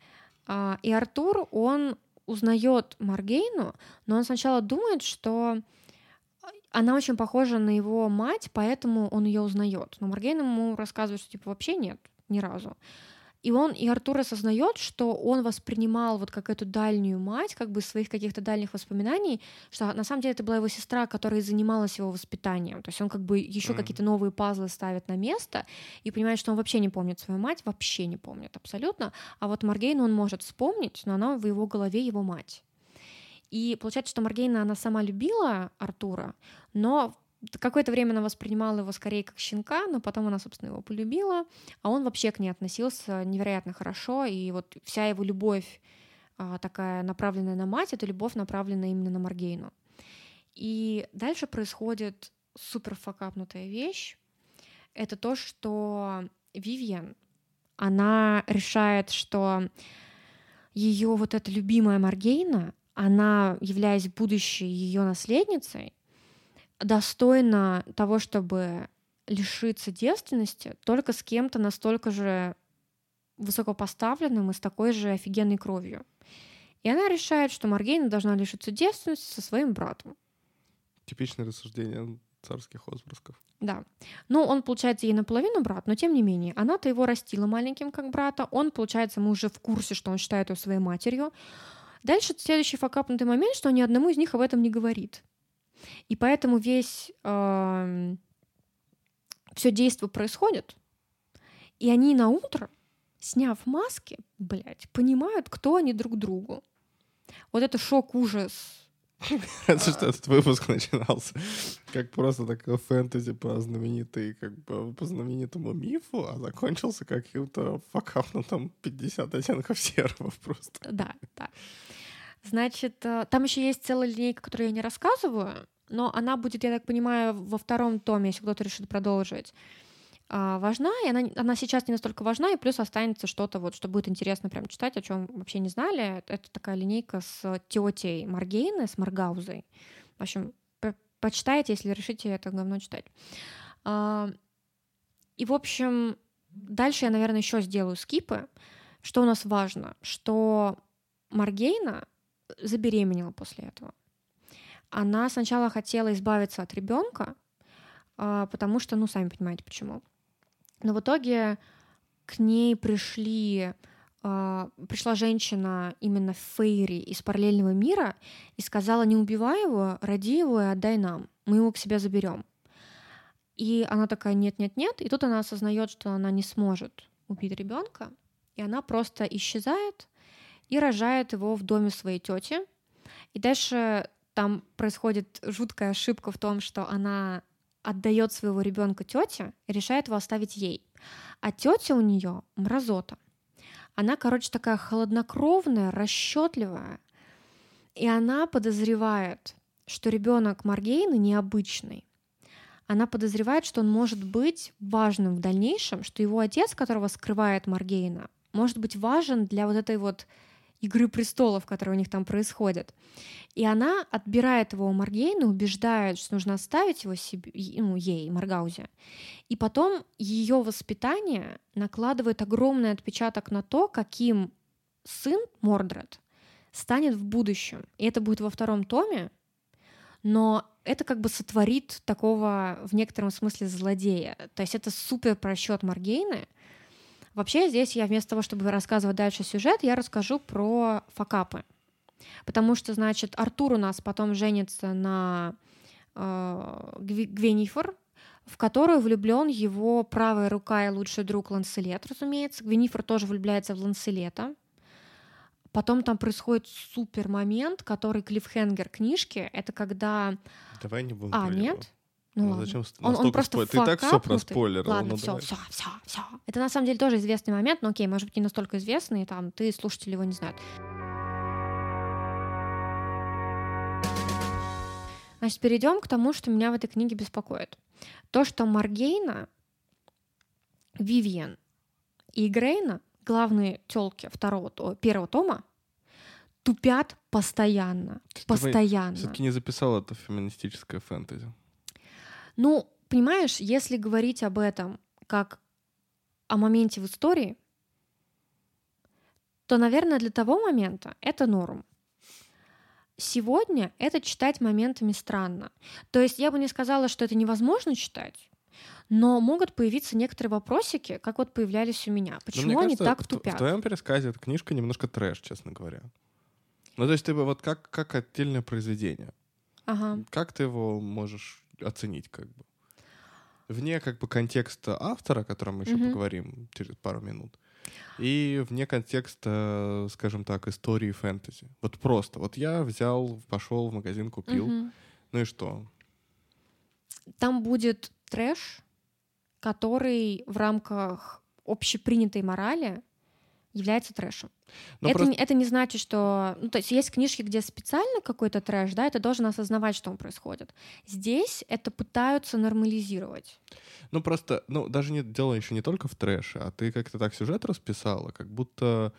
А, и Артур, он узнает Маргейну, но он сначала думает, что она очень похожа на его мать, поэтому он ее узнает. Но Маргейн ему рассказывает, что типа вообще нет, ни разу. И он, и Артур осознает, что он воспринимал вот как эту дальнюю мать, как бы своих каких-то дальних воспоминаний, что на самом деле это была его сестра, которая занималась его воспитанием. То есть он как бы еще mm. какие-то новые пазлы ставит на место и понимает, что он вообще не помнит свою мать, вообще не помнит абсолютно. А вот Маргейну он может вспомнить, но она в его голове его мать. И получается, что Маргейна, она сама любила Артура, но какое-то время она воспринимала его скорее как щенка, но потом она, собственно, его полюбила, а он вообще к ней относился невероятно хорошо, и вот вся его любовь а, такая направленная на мать, это любовь, направленная именно на Маргейну. И дальше происходит супер факапнутая вещь. Это то, что Вивьен, она решает, что ее вот эта любимая Маргейна, она, являясь будущей ее наследницей, достойна того, чтобы лишиться девственности только с кем-то настолько же высокопоставленным и с такой же офигенной кровью. И она решает, что Маргейна должна лишиться девственности со своим братом. Типичное рассуждение царских отпрысков. Да. Ну, он, получается, ей наполовину брат, но тем не менее, она-то его растила маленьким как брата. Он, получается, мы уже в курсе, что он считает ее своей матерью. Дальше следующий факапнутый момент, что ни одному из них об этом не говорит. И поэтому весь э, все действо происходит, и они на утро, сняв маски, блядь, понимают, кто они друг другу. Вот это шок, ужас. Это что этот выпуск начинался как просто такое фэнтези по знаменитой, как бы по знаменитому мифу, а закончился каким-то факапнутым 50 оттенков серого просто. Да, да. Значит, э, там еще есть целая линейка, которую я не рассказываю, но она будет, я так понимаю, во втором томе, если кто-то решит продолжить важна, и она, она сейчас не настолько важна, и плюс останется что-то, вот, что будет интересно прям читать, о чем вообще не знали. Это такая линейка с тетей Маргейны, с Маргаузой. В общем, почитайте, если решите это говно читать. А, и, в общем, дальше я, наверное, еще сделаю скипы. Что у нас важно? Что Маргейна забеременела после этого. Она сначала хотела избавиться от ребенка, а, потому что, ну, сами понимаете, почему. Но в итоге к ней пришли Uh, пришла женщина именно Фейри из параллельного мира и сказала, не убивай его, роди его и отдай нам, мы его к себе заберем. И она такая, нет-нет-нет, и тут она осознает, что она не сможет убить ребенка, и она просто исчезает и рожает его в доме своей тети, и дальше там происходит жуткая ошибка в том, что она отдает своего ребенка тете и решает его оставить ей. А тетя у нее мразота. Она, короче, такая холоднокровная, расчетливая. И она подозревает, что ребенок Маргейны необычный. Она подозревает, что он может быть важным в дальнейшем, что его отец, которого скрывает Маргейна, может быть важен для вот этой вот Игры престолов, которые у них там происходят. И она отбирает его у Маргейна, убеждает, что нужно оставить его себе, ну, ей, Маргаузе. И потом ее воспитание накладывает огромный отпечаток на то, каким сын Мордред станет в будущем. И это будет во втором томе, но это как бы сотворит такого в некотором смысле злодея. То есть это супер просчет Маргейны — Вообще здесь я вместо того, чтобы рассказывать дальше сюжет, я расскажу про факапы. Потому что, значит, Артур у нас потом женится на э, Гвенифор, в которую влюблен его правая рука и лучший друг Ланселет, разумеется. Гвенифор тоже влюбляется в Ланселета. Потом там происходит супер момент, который клиффхенгер книжки. Это когда... Давай не будем. А, нет? Ну, ну зачем он, он просто спой... Ты так все проспойлерил. Ладно, ну, все, все, все, все. Это на самом деле тоже известный момент, но окей, может быть, не настолько известный, там, ты, слушатели его не знают. Значит, перейдем к тому, что меня в этой книге беспокоит. То, что Маргейна, Вивьен и Грейна, главные телки второго, первого тома, тупят постоянно. Ты постоянно. Все-таки не записал это феминистическое фэнтези. Ну, понимаешь, если говорить об этом как о моменте в истории, то, наверное, для того момента это норм. Сегодня это читать моментами странно. То есть я бы не сказала, что это невозможно читать, но могут появиться некоторые вопросики, как вот появлялись у меня. Почему они кажется, так тупят? В твоем пересказе эта книжка немножко трэш, честно говоря. Ну, то есть ты бы вот как, как отдельное произведение. Ага. Как ты его можешь оценить как бы. Вне как бы контекста автора, о котором мы еще mm-hmm. поговорим через пару минут, и вне контекста, скажем так, истории фэнтези. Вот просто. Вот я взял, пошел в магазин, купил. Mm-hmm. Ну и что? Там будет трэш, который в рамках общепринятой морали является трэшем. это, просто... это не значит, что... Ну, то есть есть книжки, где специально какой-то трэш, да, и ты должен осознавать, что он происходит. Здесь это пытаются нормализировать. Ну, просто, ну, даже не, дело еще не только в трэше, а ты как-то так сюжет расписала, как будто...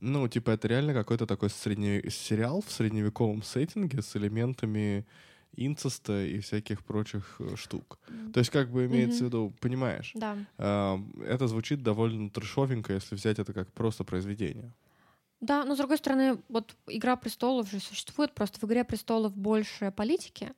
Ну, типа, это реально какой-то такой средне... сериал в средневековом сеттинге с элементами инцеста и всяких прочих э, штук. То есть, как бы имеется mm-hmm. в виду, понимаешь? Да. Э, это звучит довольно трешовенько, если взять это как просто произведение. Да, но с другой стороны, вот «Игра престолов» же существует, просто в «Игре престолов» больше политики,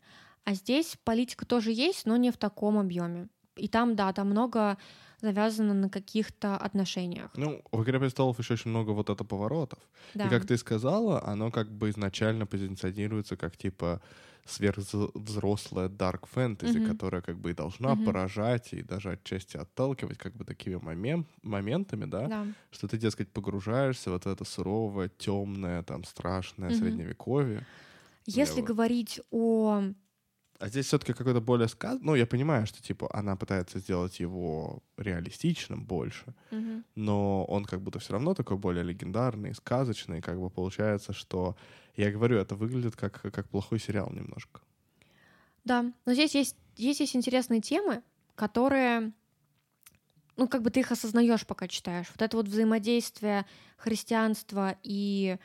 а здесь политика тоже есть, но не в таком объеме. И там, да, там много завязано на каких-то отношениях. Ну, в «Игре престолов» еще очень много вот это поворотов. Да. И как ты сказала, оно как бы изначально позиционируется как типа сверхвзрослая дарк фэнтези, mm-hmm. которая как бы и должна mm-hmm. поражать и даже отчасти отталкивать как бы такими момент, моментами, да? да, что ты, дескать, погружаешься в вот это суровое, темное, там, страшное mm-hmm. средневековье. Если говорить о а здесь все-таки какой-то более сказ... Ну, я понимаю, что типа она пытается сделать его реалистичным больше, угу. но он как будто все равно такой более легендарный, сказочный, как бы получается, что я говорю, это выглядит как, как плохой сериал немножко. Да, но здесь есть, здесь есть интересные темы, которые, ну, как бы ты их осознаешь, пока читаешь. Вот это вот взаимодействие христианства и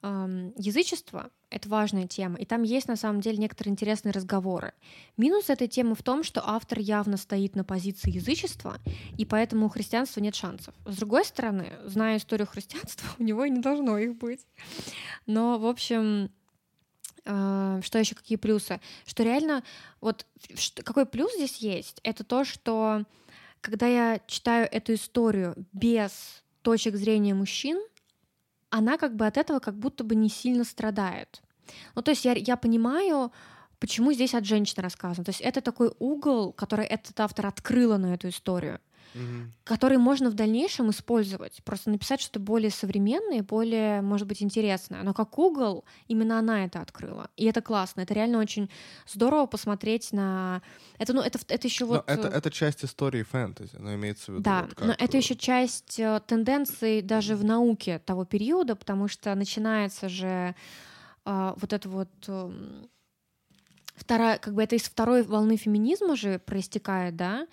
эм, язычества — это важная тема, и там есть на самом деле некоторые интересные разговоры. Минус этой темы в том, что автор явно стоит на позиции язычества, и поэтому у христианства нет шансов. С другой стороны, зная историю христианства, у него и не должно их быть. Но, в общем, э, что еще какие плюсы? Что реально, вот какой плюс здесь есть, это то, что когда я читаю эту историю без точек зрения мужчин, она как бы от этого как будто бы не сильно страдает. Ну, то есть я, я понимаю, почему здесь от женщины рассказано. То есть это такой угол, который этот автор открыла на эту историю. Мгм. которые можно в дальнейшем использовать. Просто написать что-то более современное, более, может быть, интересное. Но как Google, именно она это открыла. И это классно. Это реально очень здорово посмотреть на... Это, ну, это, это еще Но вот... это, э, это часть истории фэнтези, но имеется в виду. Да, вот но как, это э, еще часть э, тенденций даже в науке того периода, потому что начинается же а, вот это вот эм, вторая, как бы это из второй волны феминизма же проистекает, да,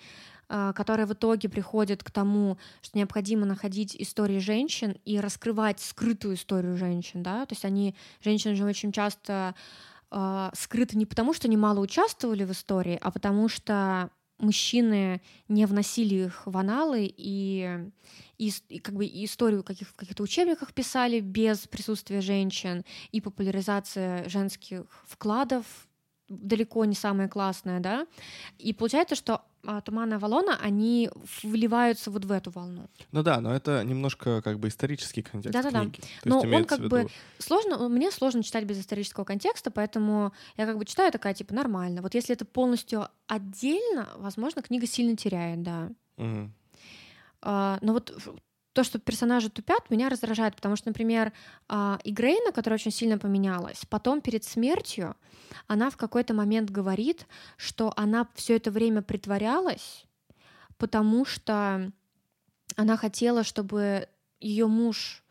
а, которая в итоге приходит к тому, что необходимо находить истории женщин и раскрывать скрытую историю женщин, да, то есть они, женщины же очень часто а, скрыты не потому, что они мало участвовали в истории, а потому что мужчины не вносили их в аналы и, и, и как бы историю каких, в каких-то учебниках писали без присутствия женщин, и популяризация женских вкладов далеко не самая классная, да. И получается, что а, Туман и Авалона, они вливаются вот в эту волну. Ну да, но это немножко как бы исторический контекст Да-да-да. книги. То Но есть он как в бы виду- Сложно, мне сложно читать без исторического контекста, поэтому я как бы читаю такая, типа, нормально. Вот если это полностью отдельно, возможно, книга сильно теряет, да. Мгм. А, но вот то, что персонажи тупят, меня раздражает, потому что, например, а, Игрейна, которая очень сильно поменялась, потом перед смертью она в какой-то момент говорит, что она все это время притворялась, потому что она хотела, чтобы ее муж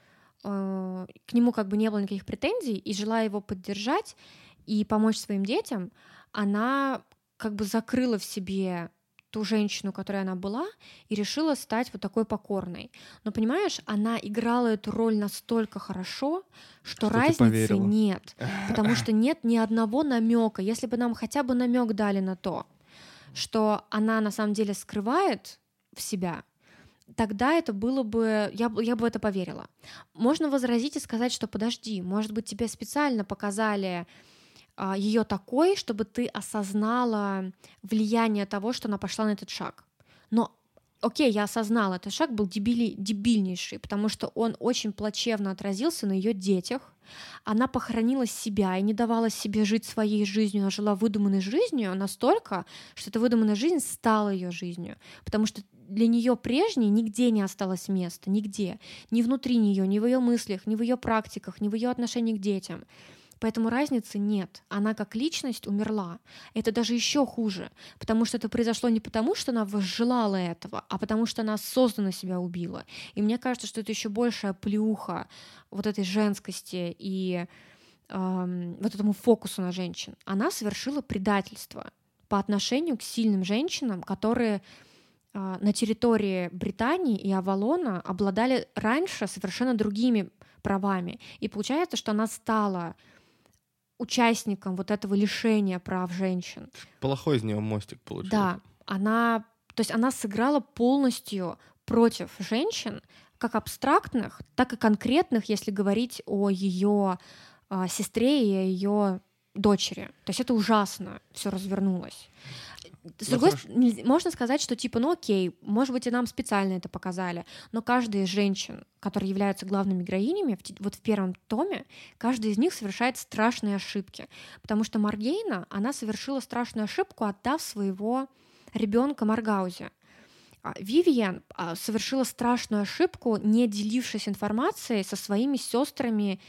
э, к нему как бы не было никаких претензий, и желая его поддержать и помочь своим детям, она как бы закрыла в себе ту женщину, которой она была, и решила стать вот такой покорной. Но понимаешь, она играла эту роль настолько хорошо, что, Что разницы нет, потому что нет ни одного намека. Если бы нам хотя бы намек дали на то, что она на самом деле скрывает в себя, тогда это было бы, я, бы- я бы это поверила. Можно возразить и сказать, что подожди, может быть, тебе специально показали ее такой, чтобы ты осознала влияние того, что она пошла на этот шаг. Но окей, я осознала, этот шаг был дебили, дебильнейший, потому что он очень плачевно отразился на ее детях. Она похоронила себя и не давала себе жить своей жизнью, она жила выдуманной жизнью настолько, что эта выдуманная жизнь стала ее жизнью, потому что для нее прежней нигде не осталось места, нигде, ни внутри нее, ни в ее мыслях, ни в ее практиках, ни в ее отношении к детям. Поэтому разницы нет. Она как личность умерла. Это даже еще хуже, потому что это произошло не потому, что она возжелала этого, а потому что она осознанно себя убила. И мне кажется, что это еще большая плюха вот этой женскости и эм, вот этому фокусу на женщин. Она совершила предательство по отношению к сильным женщинам, которые э, на территории Британии и Авалона обладали раньше совершенно другими правами. И получается, что она стала участником вот этого лишения прав женщин. Плохой из него мостик получился. Да, она, то есть она сыграла полностью против женщин, как абстрактных, так и конкретных, если говорить о ее а, сестре и о ее дочери. То есть это ужасно все развернулось. С Ну, другой стороны, можно сказать, что типа, ну окей, может быть, и нам специально это показали, но каждая из женщин, которые являются главными героинями, вот в первом томе, каждая из них совершает страшные ошибки. Потому что Маргейна, она совершила страшную ошибку, отдав своего ребенка Маргаузе. А Вивиан а, совершила страшную ошибку, не делившись информацией со своими сестрами ам,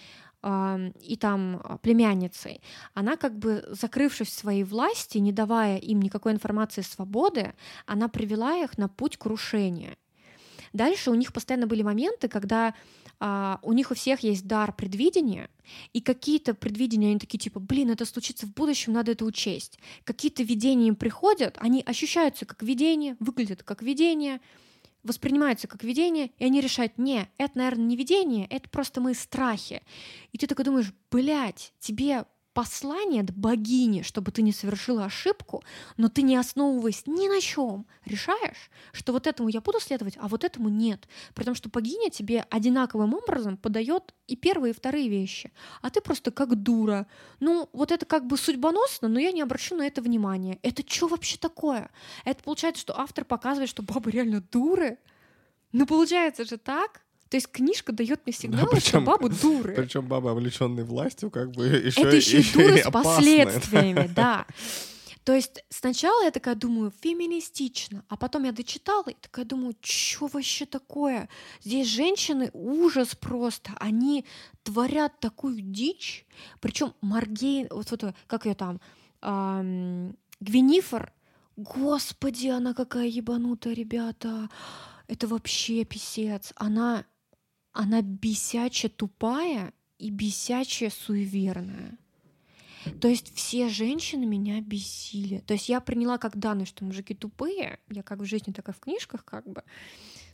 и там а, племянницей. Она как бы, закрывшись в своей власти, не давая им никакой информации свободы, она привела их на путь крушения. Дальше у них постоянно были моменты, когда а, у них у всех есть дар предвидения, и какие-то предвидения, они такие типа, блин, это случится в будущем, надо это учесть. Какие-то видения им приходят, они ощущаются как видение, выглядят как видение, воспринимаются как видение, и они решают, не, это, наверное, не видение, это просто мои страхи. И ты такой думаешь, блядь, тебе послание от богини, чтобы ты не совершила ошибку, но ты не основываясь ни на чем, решаешь, что вот этому я буду следовать, а вот этому нет. При том, что богиня тебе одинаковым образом подает и первые, и вторые вещи. А ты просто как дура. Ну, вот это как бы судьбоносно, но я не обращу на это внимания. Это что вообще такое? Это получается, что автор показывает, что бабы реально дуры? Ну, получается же так. То есть книжка дает мне сигналы, что причём- бабы дуры. Причем баба, облеченной властью, как бы еще это еще и дура с последствиями, да. То есть сначала я такая думаю, феминистично, а потом я дочитала и такая думаю, что вообще такое? Здесь женщины ужас просто, они творят такую дичь, причем Маргейн, вот, вот как ее там, эм, Гвинифор, господи, она какая ебанутая, ребята, это вообще писец, она, она бесяче тупая и бесяче суеверная. То есть все женщины меня бесили. То есть я приняла как данность, что мужики тупые. Я как в жизни, так и в книжках как бы.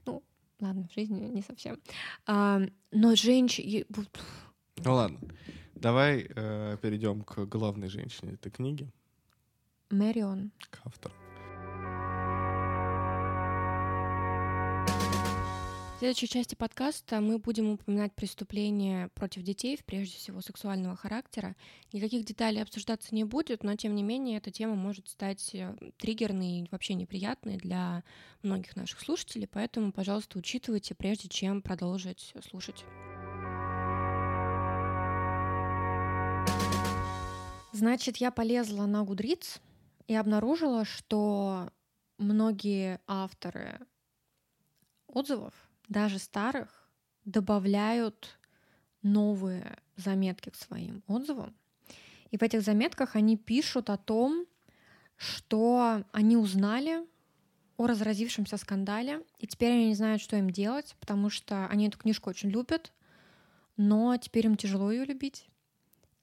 Ну, ладно, в жизни не совсем. А, но женщины... Ну ладно. Давай э, перейдем к главной женщине этой книги. Мэрион. К автору. В следующей части подкаста мы будем упоминать преступления против детей, прежде всего сексуального характера. Никаких деталей обсуждаться не будет, но тем не менее эта тема может стать э, триггерной и вообще неприятной для многих наших слушателей, поэтому, пожалуйста, учитывайте, прежде чем продолжить слушать. Значит, я полезла на Гудриц и обнаружила, что многие авторы отзывов даже старых, добавляют новые заметки к своим отзывам. И в этих заметках они пишут о том, что они узнали о разразившемся скандале, и теперь они не знают, что им делать, потому что они эту книжку очень любят, но теперь им тяжело ее любить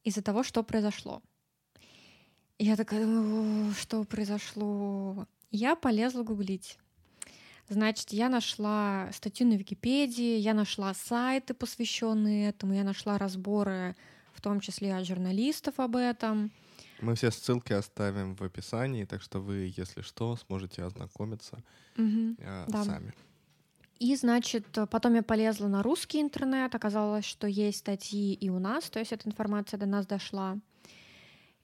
из-за того, что произошло. Я такая что произошло? Я полезла гуглить. Значит, я нашла статью на Википедии, я нашла сайты, посвященные этому, я нашла разборы, в том числе от журналистов об этом. Мы все ссылки оставим в описании, так что вы, если что, сможете ознакомиться угу, э, да. сами. И, значит, потом я полезла на русский интернет, оказалось, что есть статьи и у нас, то есть эта информация до нас дошла.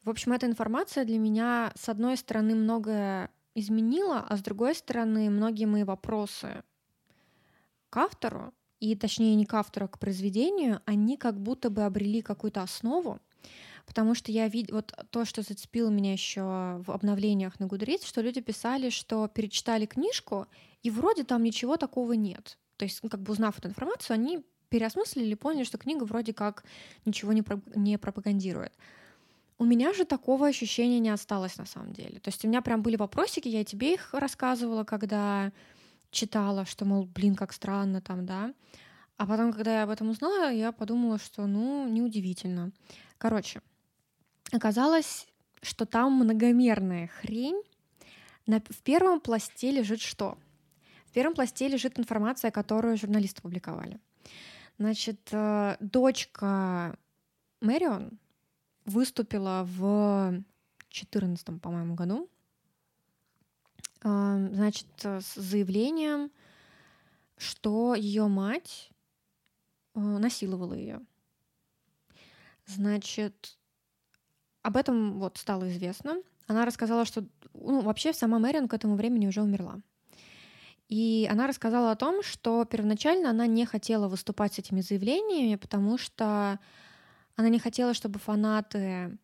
В общем, эта информация для меня, с одной стороны, многое изменила, а с другой стороны, многие мои вопросы к автору, и точнее не к автору, а к произведению, они как будто бы обрели какую-то основу, потому что я видела вот то, что зацепило меня еще в обновлениях на Goodreads, что люди писали, что перечитали книжку, и вроде там ничего такого нет. То есть, ну, как бы узнав эту информацию, они переосмыслили поняли, что книга вроде как ничего не, про- не пропагандирует. У меня же такого ощущения не осталось на самом деле. То есть у меня прям были вопросики, я тебе их рассказывала, когда читала, что, мол, блин, как странно там, да. А потом, когда я об этом узнала, я подумала, что, ну, неудивительно. Короче, оказалось, что там многомерная хрень. На, в первом пласте лежит что? В первом пласте лежит информация, которую журналисты публиковали. Значит, э, дочка Мэрион, выступила в 2014, по-моему, году, значит, с заявлением, что ее мать э, насиловала ее. Значит, об этом вот стало известно. Она рассказала, что ну, вообще сама Мэрин к этому времени уже умерла. И она рассказала о том, что первоначально она не хотела выступать с этими заявлениями, потому что она не хотела, чтобы фанаты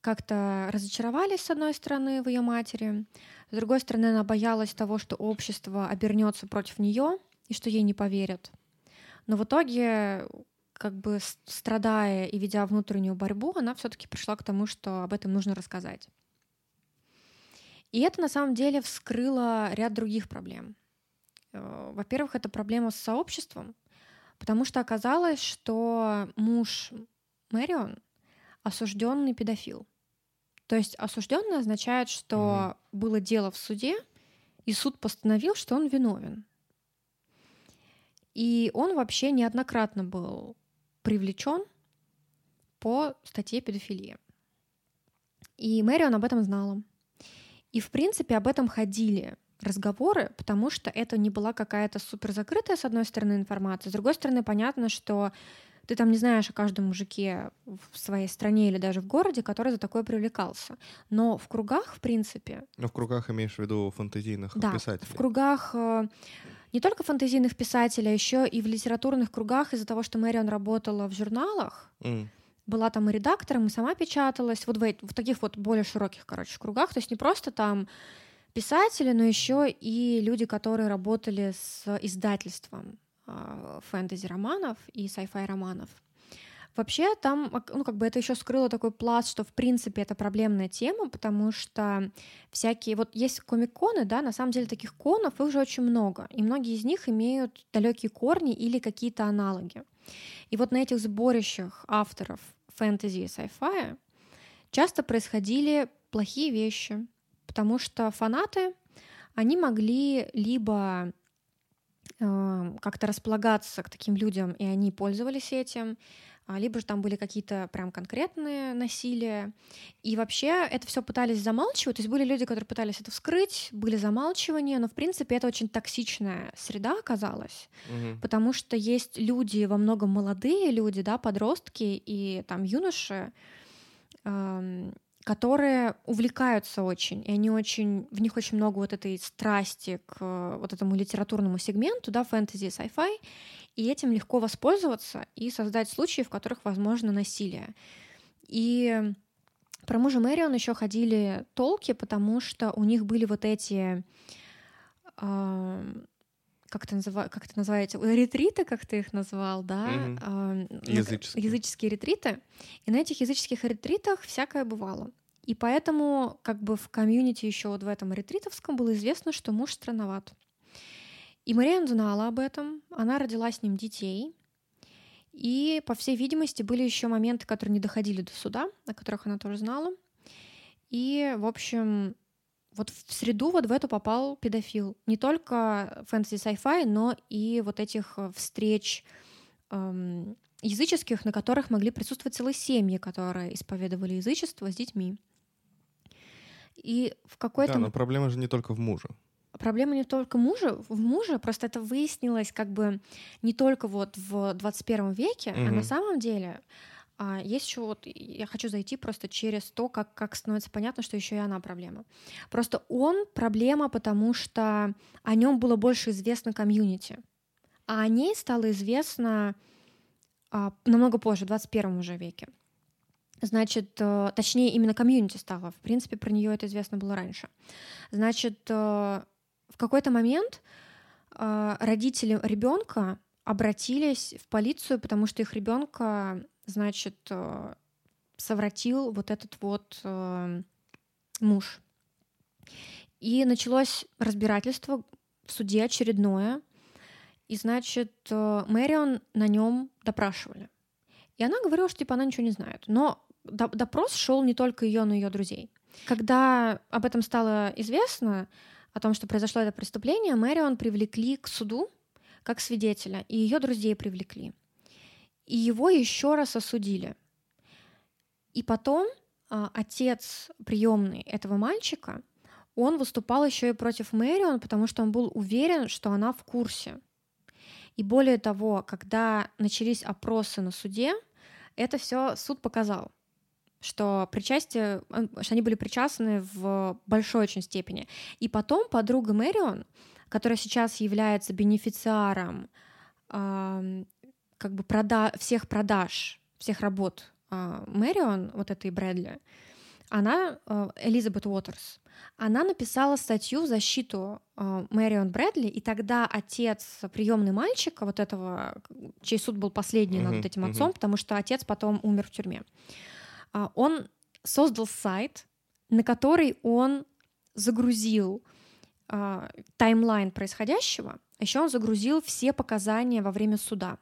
как-то разочаровались, с одной стороны, в ее матери, с другой стороны, она боялась того, что общество обернется против нее и что ей не поверят. Но в итоге, как бы страдая и ведя внутреннюю борьбу, она все-таки пришла к тому, что об этом нужно рассказать. И это на самом деле вскрыло ряд других проблем. Э, во-первых, это проблема с сообществом, Потому что оказалось, что муж Мэрион осужденный педофил. То есть осужденный означает, что mm было дело в суде, и суд постановил, что он виновен. И он вообще неоднократно был привлечен по статье педофилия. И Мэрион об этом знала. И, в принципе, об этом ходили разговоры, потому что это не была какая-то супер закрытая, с одной стороны, информация, с другой стороны, понятно, что ты там не знаешь о каждом мужике в своей стране или даже в городе, который за такое привлекался. Но в кругах, в принципе... Ну, в кругах имеешь в виду фантазийных да, писателей. в кругах э, не только фантазийных писателей, а еще и в литературных кругах из-за того, что Мэрион работала в журналах, mm. была там и редактором, и сама печаталась, вот в, в таких вот более широких, короче, кругах, то есть не просто там писатели, но еще и люди, которые работали с издательством э, фэнтези-романов и sci-fi романов. Вообще там, ну, как бы это еще скрыло такой пласт, что, в принципе, это проблемная тема, потому что всякие... Вот есть комик-коны, да, на самом деле таких конов их уже очень много, и многие из них имеют далекие корни или какие-то аналоги. И вот на этих сборищах авторов фэнтези и sci-fi часто происходили плохие вещи, потому что фанаты, они могли либо э, как-то располагаться к таким людям, и они пользовались этим, а, либо же там были какие-то прям конкретные насилия. И вообще это все пытались замалчивать. То есть были люди, которые пытались это вскрыть, были замалчивания, но в принципе это очень токсичная среда оказалась, угу. потому что есть люди во многом молодые люди, да, подростки и там юноши, эм, которые увлекаются очень, и они очень, в них очень много вот этой страсти к вот этому литературному сегменту, да, фэнтези sci-fi, и этим легко воспользоваться и создать случаи, в которых возможно насилие. И про мужа Мэрион еще ходили толки, потому что у них были вот эти э, как это, называ, как это называете, ретриты, как ты их назвал, да? Угу. Э, языческие. языческие ретриты. И на этих языческих ретритах всякое бывало. И поэтому как бы в комьюнити еще вот в этом ретритовском было известно, что муж странноват. И Мариан знала об этом, она родила с ним детей, и, по всей видимости, были еще моменты, которые не доходили до суда, о которых она тоже знала. И, в общем, вот в среду вот в эту попал педофил. Не только фэнтези sci-fi, но и вот этих э, встреч эм, языческих, на которых могли присутствовать целые семьи, которые исповедовали язычество с детьми. И в какой-то... Да, но проблема же не только в муже проблема не только мужа, в муже, просто это выяснилось как бы не только вот в 21 веке, mm-hmm. а на самом деле а, есть еще вот, я хочу зайти просто через то, как, как становится понятно, что еще и она проблема. Просто он проблема, потому что о нем было больше известно комьюнити, а о ней стало известно а, намного позже, в 21 уже веке. Значит, э, точнее, именно комьюнити стало. В принципе, про нее это известно было раньше. Значит, э, в какой-то момент э, родители ребенка обратились в полицию, потому что их ребенка, значит, э, совратил вот этот вот э, муж. И началось разбирательство в суде очередное. И, значит, э, Мэрион на нем допрашивали. И она говорила, что типа она ничего не знает. Но допрос шел не только ее, но и ее друзей. Когда об этом стало известно, о том, что произошло это преступление, Мэрион привлекли к суду как свидетеля, и ее друзей привлекли. И его еще раз осудили. И потом а, отец приемный этого мальчика, он выступал еще и против Мэрион, потому что он был уверен, что она в курсе. И более того, когда начались опросы на суде, это все суд показал что причастие, что они были причастны в большой очень степени. И потом подруга Мэрион, которая сейчас является бенефициаром э, как бы прода всех продаж, всех работ э, Мэрион, вот этой Брэдли, она, э, Элизабет Уотерс, она написала статью в защиту э, Мэрион Брэдли, и тогда отец приемный мальчика, вот этого, чей суд был последний mm-hmm, над этим отцом, mm-hmm. потому что отец потом умер в тюрьме. А, он создал сайт, на который он загрузил таймлайн происходящего, а еще он загрузил все показания во время суда.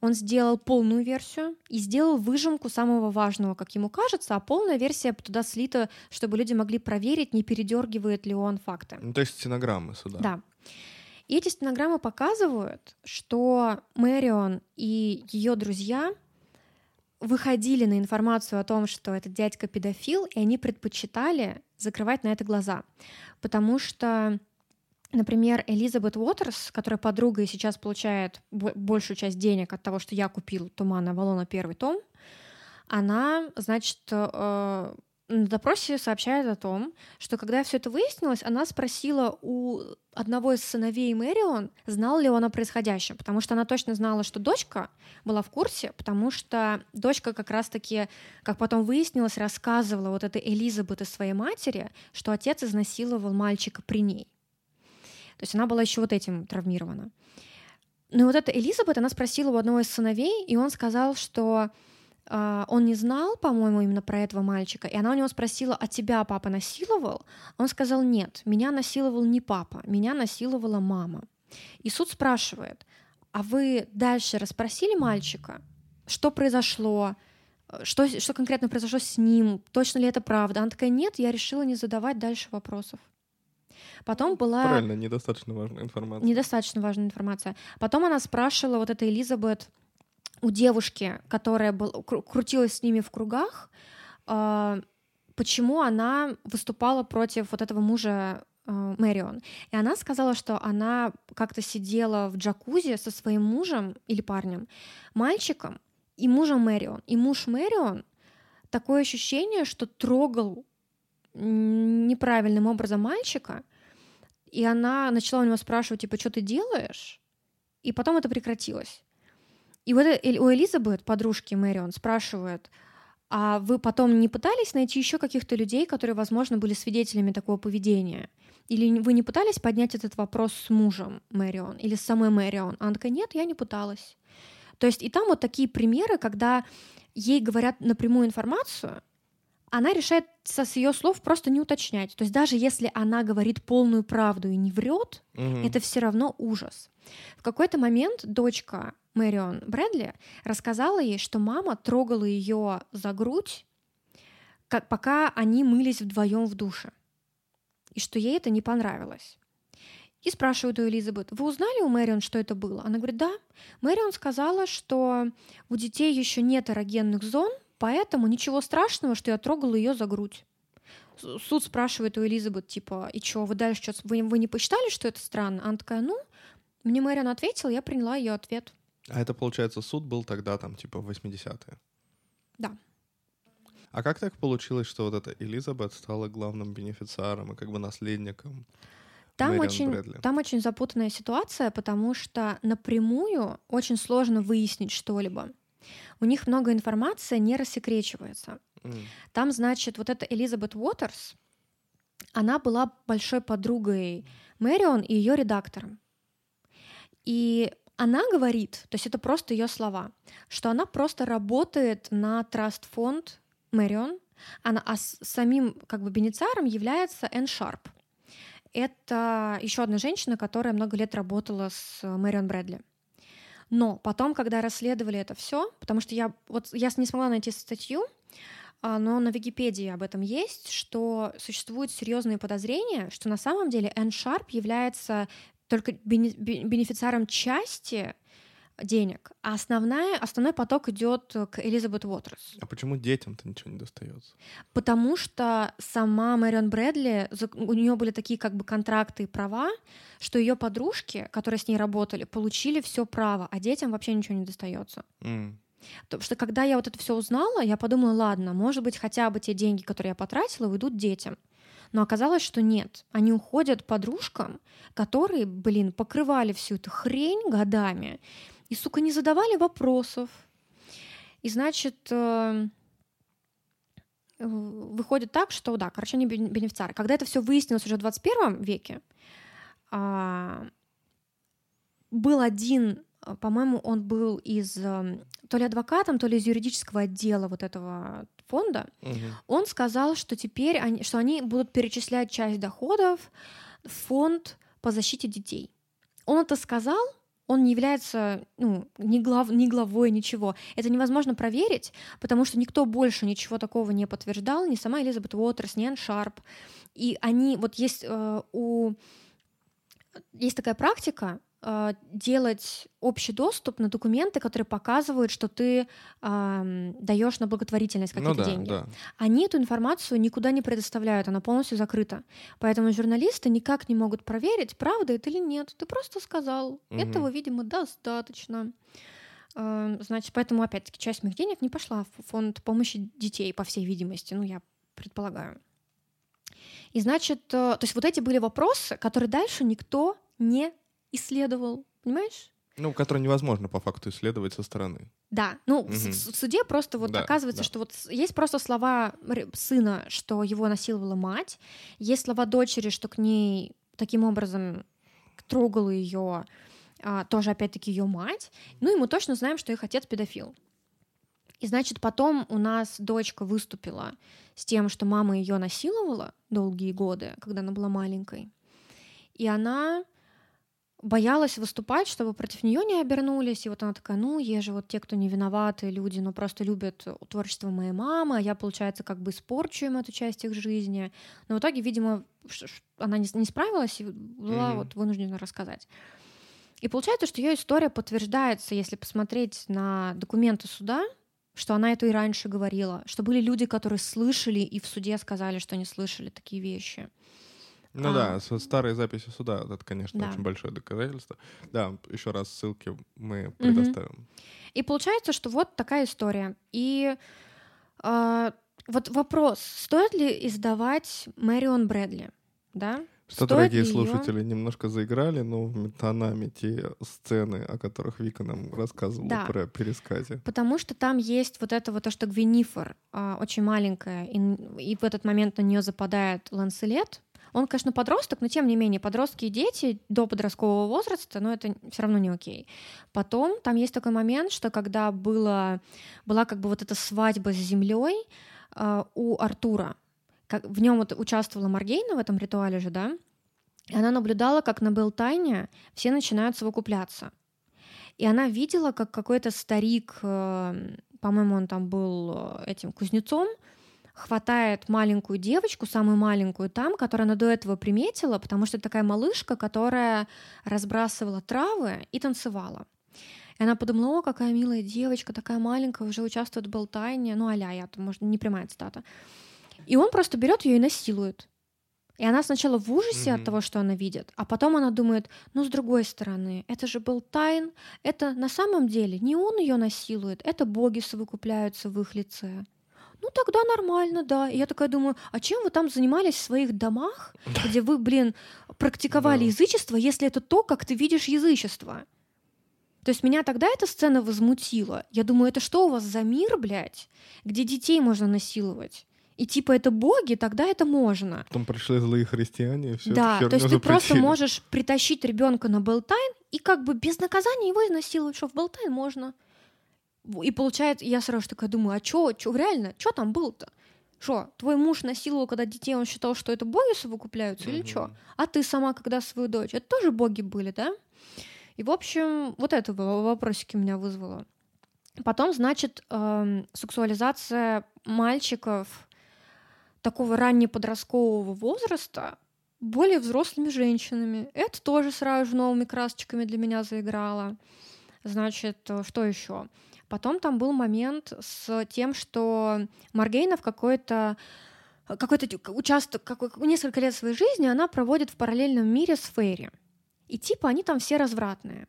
Он сделал полную версию и сделал выжимку самого важного, как ему кажется, а полная версия туда слита, чтобы люди могли проверить, не передергивает ли он факты. Ну, то есть стенограммы суда. Да. И эти стенограммы показывают, что Мэрион и ее друзья выходили на информацию о том, что этот дядька педофил, и они предпочитали закрывать на это глаза. Потому что, например, Элизабет Уотерс, которая подруга и сейчас получает большую часть денег от того, что я купил «Туман Авалона» первый том, она, значит, э, на допросе сообщает о том, что когда все это выяснилось, она спросила у одного из сыновей Мэрион, знал ли он о происходящем, потому что она точно знала, что дочка была в курсе, потому что дочка как раз-таки, как потом выяснилось, рассказывала вот этой Элизабет из своей матери, что отец изнасиловал мальчика при ней. То есть она была еще вот этим травмирована. Ну и вот эта Элизабет, она спросила у одного из сыновей, и он сказал, что Uh, он не знал, по-моему, именно про этого мальчика, и она у него спросила, а тебя папа насиловал? Он сказал, нет, меня насиловал не папа, меня насиловала мама. И суд спрашивает, а вы дальше расспросили мальчика, что произошло, что, что конкретно произошло с ним, точно ли это правда? Она такая, нет, я решила не задавать дальше вопросов. Потом была... Правильно, недостаточно важная информация. Недостаточно важная информация. Потом она спрашивала вот эта Элизабет, у девушки, которая был, крутилась с ними в кругах, э, почему она выступала против вот этого мужа э, Мэрион. И она сказала, что она как-то сидела в джакузи со своим мужем или парнем, мальчиком и мужем Мэрион. И муж Мэрион такое ощущение, что трогал неправильным образом мальчика, и она начала у него спрашивать, типа, что ты делаешь? И потом это прекратилось. И вот у Элизабет, подружки Мэрион, спрашивают, а вы потом не пытались найти еще каких-то людей, которые, возможно, были свидетелями такого поведения? Или вы не пытались поднять этот вопрос с мужем Мэрион или с самой Мэрион? Она такая, нет, я не пыталась. То есть и там вот такие примеры, когда ей говорят напрямую информацию, она решает со с ее слов просто не уточнять. То есть даже если она говорит полную правду и не врет, угу. это все равно ужас. В какой-то момент дочка Мэрион Брэдли рассказала ей, что мама трогала ее за грудь, как, пока они мылись вдвоем в душе, и что ей это не понравилось. И спрашивают у Элизабет, вы узнали у Мэрион, что это было? Она говорит, да. Мэрион сказала, что у детей еще нет эрогенных зон, поэтому ничего страшного, что я трогала ее за грудь. Суд спрашивает у Элизабет, типа, и что, вы дальше что вы, вы не посчитали, что это странно? Она такая, ну, мне Мэрион ответила, я приняла ее ответ. А это, получается, суд был тогда, там, типа, в 80-е? Да. А как так получилось, что вот эта Элизабет стала главным бенефициаром и как бы наследником там очень, там очень запутанная ситуация, потому что напрямую очень сложно выяснить что-либо. У них много информации не рассекречивается. Mm. Там, значит, вот эта Элизабет Уотерс, она была большой подругой Мэрион и ее редактором. И она говорит, то есть это просто ее слова, что она просто работает на траст-фонд Мэрион, она, а самим как бы бенефициаром является Энн Шарп. Это еще одна женщина, которая много лет работала с Мэрион Брэдли. Но потом, когда расследовали это все, потому что я вот я не смогла найти статью, а, но на Википедии об этом есть, что существуют серьезные подозрения, что на самом деле Энн Шарп является только бенефициаром части денег, а основная, основной поток идет к Элизабет Уотерс. А почему детям-то ничего не достается? Потому что сама Мэрион Брэдли, у нее были такие как бы контракты и права, что ее подружки, которые с ней работали, получили все право, а детям вообще ничего не достается. Mm. Потому что когда я вот это все узнала, я подумала, ладно, может быть, хотя бы те деньги, которые я потратила, уйдут детям. Но оказалось, что нет. Они уходят подружкам, которые, блин, покрывали всю эту хрень годами и, сука, не задавали вопросов. И, значит, э, выходит так, что, да, короче, они бенефициары. Когда это все выяснилось уже в 21 веке, а, был один, по-моему, он был из э, то ли адвокатом, то ли из юридического отдела вот этого фонда, угу. он сказал, что теперь они, что они будут перечислять часть доходов в фонд по защите детей. Он это сказал, он не является ну, ни, глав, ни главой, ничего. Это невозможно проверить, потому что никто больше ничего такого не подтверждал, ни сама Элизабет Уотерс, ни Энн Шарп. И они, вот есть э, у... Есть такая практика, делать общий доступ на документы, которые показывают, что ты э, даешь на благотворительность какие-то ну, да, деньги. Да. Они эту информацию никуда не предоставляют, она полностью закрыта. Поэтому журналисты никак не могут проверить, правда это или нет. Ты просто сказал. Угу. Этого, видимо, достаточно. Э, значит, поэтому, опять-таки, часть моих денег не пошла в фонд помощи детей, по всей видимости. Ну, я предполагаю. И значит, э, то есть вот эти были вопросы, которые дальше никто не исследовал, понимаешь? Ну, которые невозможно по факту исследовать со стороны. Да, ну угу. в, в суде просто вот да, оказывается, да. что вот есть просто слова сына, что его насиловала мать, есть слова дочери, что к ней таким образом трогала ее, а, тоже опять-таки ее мать. Ну и мы точно знаем, что их отец педофил. И значит, потом у нас дочка выступила с тем, что мама ее насиловала долгие годы, когда она была маленькой. И она боялась выступать, чтобы против нее не обернулись. И вот она такая, ну, есть же вот те, кто не виноваты, люди, но просто любят творчество моей мамы, а я, получается, как бы испорчу им эту часть их жизни. Но в итоге, видимо, она не, не справилась и была mm-hmm. вот вынуждена рассказать. И получается, что ее история подтверждается, если посмотреть на документы суда, что она это и раньше говорила, что были люди, которые слышали и в суде сказали, что они слышали такие вещи. Ну а, да, со старой записи суда, это, конечно, да. очень большое доказательство. Да, еще раз ссылки мы предоставим. Угу. И получается, что вот такая история. И э, вот вопрос, стоит ли издавать Мэрион Брэдли, да? Что, дорогие слушатели, ее... немножко заиграли, но тонами те сцены, о которых Вика нам рассказывала да. про пересказе. Потому что там есть вот это вот то, что Гвинифор а, очень маленькая, и, и в этот момент на нее западает Ланселет. Он, конечно, подросток, но тем не менее, подростки и дети до подросткового возраста, но это все равно не окей. Потом там есть такой момент, что когда было, была как бы вот эта свадьба с землей а, у Артура, как, в нем вот участвовала Маргейна в этом ритуале же, да, и она наблюдала, как на Белтайне все начинают совокупляться. И она видела, как какой-то старик, э, по-моему, он там был э, этим кузнецом, хватает маленькую девочку, самую маленькую там, которую она до этого приметила, потому что это такая малышка, которая разбрасывала травы и танцевала. И она подумала, о, какая милая девочка, такая маленькая, уже участвует в болтайне, ну, а-ля, я, может, не прямая цитата. И он просто берет ее и насилует. И она сначала в ужасе mm-hmm. от того, что она видит, а потом она думает, ну, с другой стороны, это же был Тайн, это на самом деле не он ее насилует, это боги совокупляются в их лице. Ну, тогда нормально, да. И я такая думаю, а чем вы там занимались в своих домах, где вы, блин, практиковали язычество, если это то, как ты видишь язычество? То есть меня тогда эта сцена возмутила. Я думаю, это что у вас за мир, блядь, где детей можно насиловать? и типа это боги, тогда это можно. Потом пришли злые христиане, и все Да, то есть ты просто можешь притащить ребенка на Белтайн и как бы без наказания его изнасиловать, что в Белтайн можно. И получается, я сразу такая думаю, а чё, чё реально, чё там было-то? Что, твой муж насиловал, когда детей, он считал, что это боги совокупляются mm-hmm. или что? А ты сама, когда свою дочь, это тоже боги были, да? И, в общем, вот это вопросики меня вызвало. Потом, значит, эм, сексуализация мальчиков такого раннеподросткового возраста более взрослыми женщинами. Это тоже сразу же новыми красочками для меня заиграло. Значит, э, что еще? Потом там был момент с тем, что Маргейна в какой-то какой-то участок, какой, несколько лет своей жизни она проводит в параллельном мире с Фейри. И типа они там все развратные.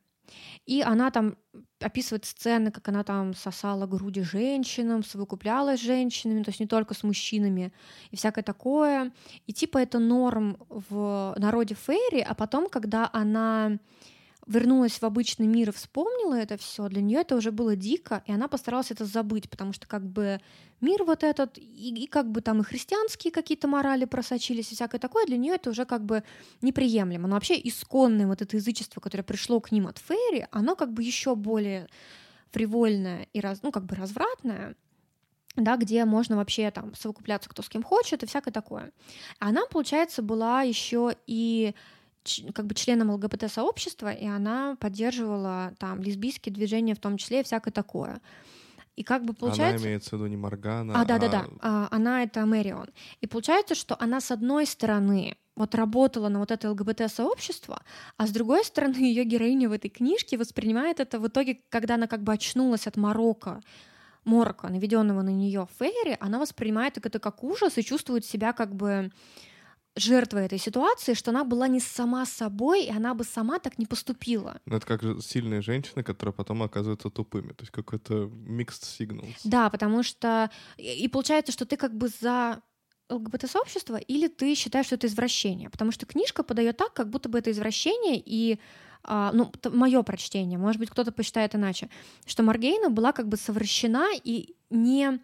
И она там описывает сцены, как она там сосала груди женщинам, совокуплялась с женщинами, то есть не только с мужчинами и всякое такое. И типа это норм в народе Фейри, а потом, когда она вернулась в обычный мир и вспомнила это все, для нее это уже было дико, и она постаралась это забыть, потому что как бы мир вот этот, и, и как бы там и христианские какие-то морали просочились, и всякое такое, для нее это уже как бы неприемлемо. Но вообще исконное вот это язычество, которое пришло к ним от Фейри, оно как бы еще более фривольное и раз, ну, как бы развратное, да, где можно вообще там совокупляться кто с кем хочет и всякое такое. Она, получается, была еще и как бы членом ЛГБТ-сообщества, и она поддерживала там лесбийские движения в том числе и всякое такое. И как бы получается... Она имеется в виду не Моргана, а... да-да-да, а, она это Мэрион. И получается, что она с одной стороны вот работала на вот это ЛГБТ-сообщество, а с другой стороны ее героиня в этой книжке воспринимает это в итоге, когда она как бы очнулась от Марокко, морока, наведенного на нее Фейри, она воспринимает это как ужас и чувствует себя как бы жертвой этой ситуации, что она была не сама собой, и она бы сама так не поступила. Ну, это как же сильные женщины, которые потом оказываются тупыми. То есть какой-то mixed signals. Да, потому что... И получается, что ты как бы за ЛГБТ-сообщества, или ты считаешь, что это извращение? Потому что книжка подает так, как будто бы это извращение, и а, ну, мое прочтение, может быть, кто-то посчитает иначе, что Маргейна была как бы совращена и не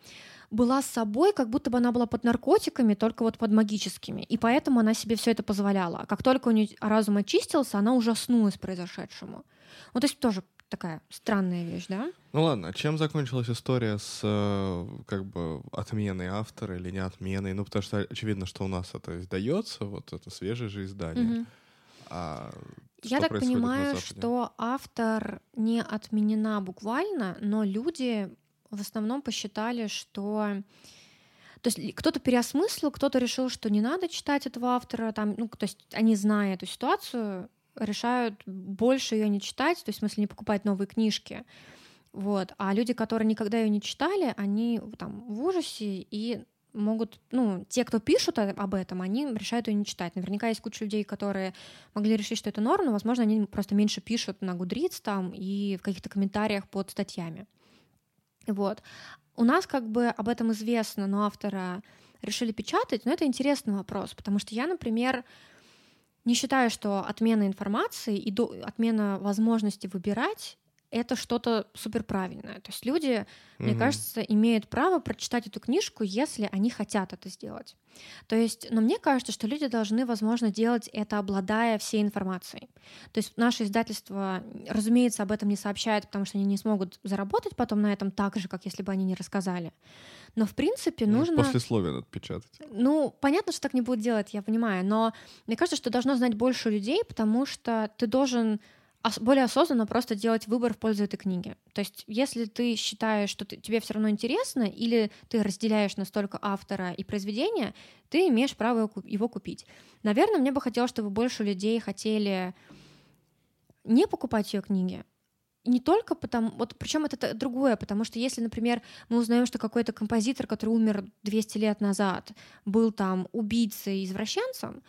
была с собой, как будто бы она была под наркотиками, только вот под магическими. И поэтому она себе все это позволяла. А как только у нее разум очистился, она ужаснулась произошедшему. Ну, то есть тоже такая странная вещь, да? Ну ладно, чем закончилась история с э, как бы отменой автора или не отменой? Ну, потому что очевидно, что у нас это издается, вот это свежее же издание. Угу. А Я так понимаю, что автор не отменена буквально, но люди в основном посчитали, что то есть кто-то переосмыслил, кто-то решил, что не надо читать этого автора, там, ну, то есть они, зная эту ситуацию, решают больше ее не читать, то есть в смысле не покупать новые книжки. Вот. А люди, которые никогда ее не читали, они там в ужасе и могут, ну, те, кто пишут об этом, они решают ее не читать. Наверняка есть куча людей, которые могли решить, что это норм, но, возможно, они просто меньше пишут на Гудриц там и в каких-то комментариях под статьями. Вот. У нас как бы об этом известно, но автора решили печатать, но это интересный вопрос, потому что я, например, не считаю, что отмена информации и до, отмена возможности выбирать это что-то суперправильное. То есть люди, mm-hmm. мне кажется, имеют право прочитать эту книжку, если они хотят это сделать. То есть, но мне кажется, что люди должны, возможно, делать это, обладая всей информацией. То есть наше издательство, разумеется, об этом не сообщает, потому что они не смогут заработать потом на этом так же, как если бы они не рассказали. Но, в принципе, ну, нужно... Послесловие надо печатать. Ну, понятно, что так не будет делать, я понимаю, но мне кажется, что должно знать больше людей, потому что ты должен более осознанно просто делать выбор в пользу этой книги. То есть, если ты считаешь, что ты, тебе все равно интересно, или ты разделяешь настолько автора и произведения, ты имеешь право его купить. Наверное, мне бы хотелось, чтобы больше людей хотели не покупать ее книги, не только потому, вот причем это другое, потому что если, например, мы узнаем, что какой-то композитор, который умер 200 лет назад, был там убийцей, извращенцем,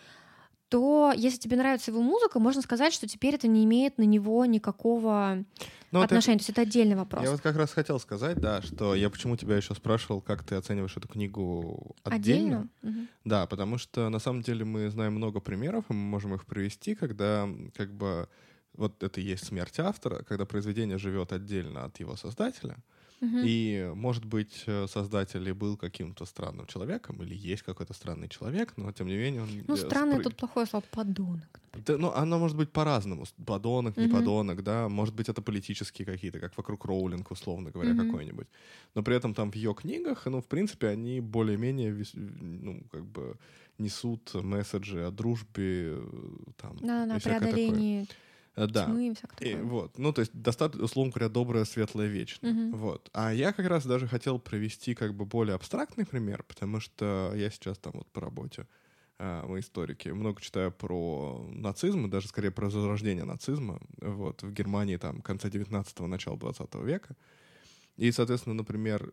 то если тебе нравится его музыка, можно сказать, что теперь это не имеет на него никакого ну, отношения. Это, то есть это отдельный вопрос. Я вот как раз хотел сказать, да, что я почему тебя еще спрашивал, как ты оцениваешь эту книгу отдельно. отдельно? Угу. Да, потому что на самом деле мы знаем много примеров, и мы можем их привести, когда как бы вот это и есть смерть автора, когда произведение живет отдельно от его создателя. И, может быть, э, создатель и был каким-то странным человеком, или есть какой-то странный человек, но тем не менее он... Ну, странный спрыг... тут плохое слово «подонок». Да, ну, оно может быть по-разному. Подонок, не подонок, да. Может быть, это политические какие-то, как вокруг Роулинг, условно говоря, какой-нибудь. Но при этом там в ее книгах, ну, в принципе, они более-менее, ну, как бы несут месседжи о дружбе, э, там, да, да, преодолении такое. Э, да. Тьмы и всякое такое. И, вот. Ну, то есть достаточно, условно говоря, доброе, светлое, вечное. Угу. Вот. А я как раз даже хотел провести как бы более абстрактный пример, потому что я сейчас там вот по работе мы историки, много читаю про нацизм, и даже скорее про зарождение нацизма вот, в Германии там конца 19-го, начала 20 века. И, соответственно, например,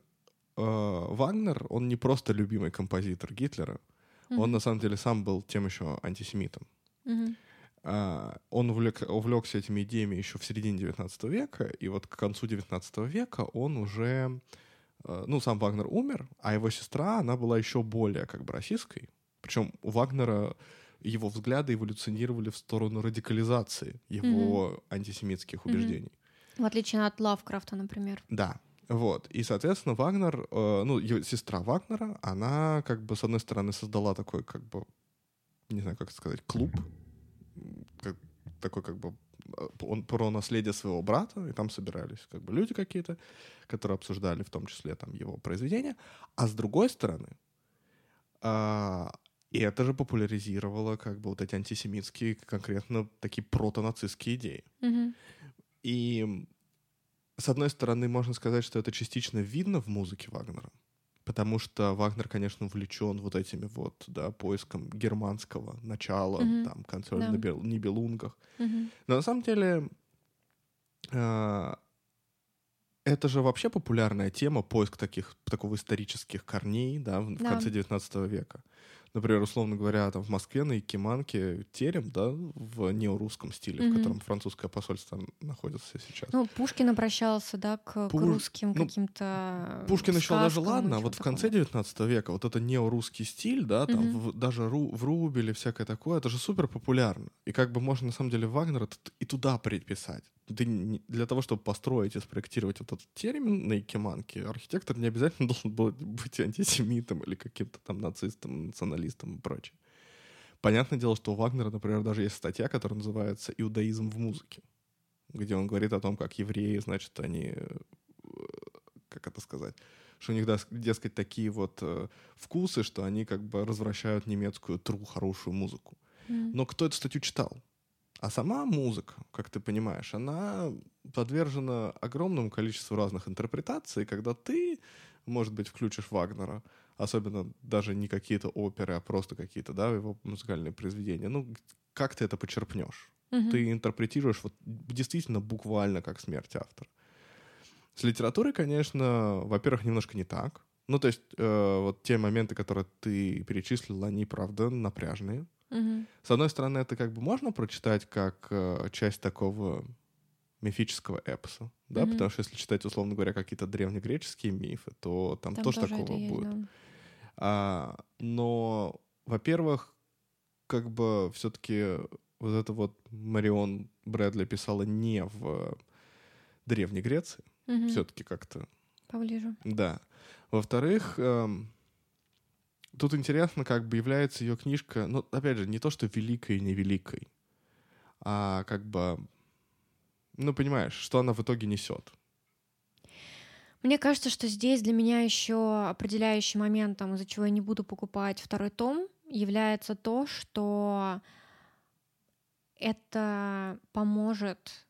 э, Вагнер, он не просто любимый композитор Гитлера, mm он на самом деле сам был тем еще антисемитом. mm а, он увлек, увлекся этими идеями еще в середине 19 века, и вот к концу 19 века он уже, э, ну, сам Вагнер умер, а его сестра, она была еще более как бы российской. Причем у Вагнера его взгляды эволюционировали в сторону радикализации его mm-hmm. антисемитских убеждений. Mm-hmm. В отличие от Лавкрафта, например. Да, вот. И, соответственно, Вагнер, э, ну, его сестра Вагнера, она, как бы, с одной стороны, создала такой, как бы, не знаю, как сказать, клуб такой как бы э, он про наследие своего брата, и там собирались как бы люди какие-то, которые обсуждали в том числе там его произведения, а с другой стороны, а, и это же популяризировало как бы вот эти антисемитские, конкретно такие протонацистские идеи. Mm-hmm. И с одной стороны, можно сказать, что это частично видно в музыке Вагнера, потому что Вагнер, конечно, увлечен вот этими вот, да, поиском германского начала, mm-hmm. там, концерт да. на Нибелунгах. Mm-hmm. Но на самом деле э, это же вообще популярная тема, поиск таких, такого исторических корней, да, в, да. в конце 19 века. Например, условно говоря, там в Москве на Якиманке терем, да, в неорусском стиле, в котором французское посольство находится сейчас. Ну, Пушкин обращался, да, к, Пуш... к русским ну, каким-то Пушкин еще даже ладно, а вот в конце 19 века вот это неорусский стиль, да, там угу. в, даже ру, в Рубеле всякое такое, это же супер популярно. И как бы можно на самом деле Вагнера и туда приписать ты для того, чтобы построить и спроектировать вот этот термин на Якиманке, архитектор не обязательно должен был быть антисемитом или каким-то там нацистом, националистом и прочее. Понятное дело, что у Вагнера, например, даже есть статья, которая называется «Иудаизм в музыке», где он говорит о том, как евреи, значит, они, э, как это сказать, что у них, дескать, такие вот э, вкусы, что они как бы развращают немецкую тру, хорошую музыку. Mm. Но кто эту статью читал? А сама музыка, как ты понимаешь, она подвержена огромному количеству разных интерпретаций, когда ты, может быть, включишь Вагнера, особенно даже не какие-то оперы, а просто какие-то, да, его музыкальные произведения. Ну, как ты это почерпнешь? Угу. Ты интерпретируешь вот действительно буквально как смерть автора. С литературой, конечно, во-первых, немножко не так. Ну, то есть, э, вот те моменты, которые ты перечислил, они, правда, напряжные. Угу. С одной стороны, это как бы можно прочитать как э, часть такого мифического эпоса, да, угу. потому что если читать, условно говоря, какие-то древнегреческие мифы, то там, там тоже, тоже такого есть, будет. Да. А, но, во-первых, как бы все-таки вот это вот Марион Брэдли писала не в Древней Греции, угу. все-таки как-то. Поближе. Да. Во-вторых, эм, тут интересно, как бы является ее книжка, ну, опять же, не то, что великой и невеликой, а как бы, ну, понимаешь, что она в итоге несет. Мне кажется, что здесь для меня еще определяющим моментом, из-за чего я не буду покупать второй том, является то, что это поможет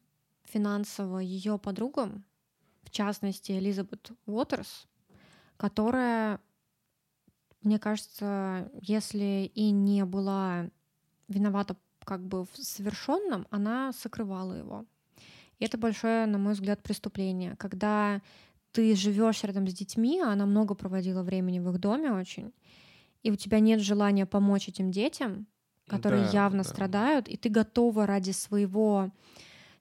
финансово ее подругам, в частности Элизабет Уотерс, которая мне кажется, если и не была виновата как бы в совершенном, она сокрывала его. И это большое, на мой взгляд, преступление. Когда ты живешь рядом с детьми, а она много проводила времени в их доме очень, и у тебя нет желания помочь этим детям, которые да, явно да. страдают, и ты готова ради своего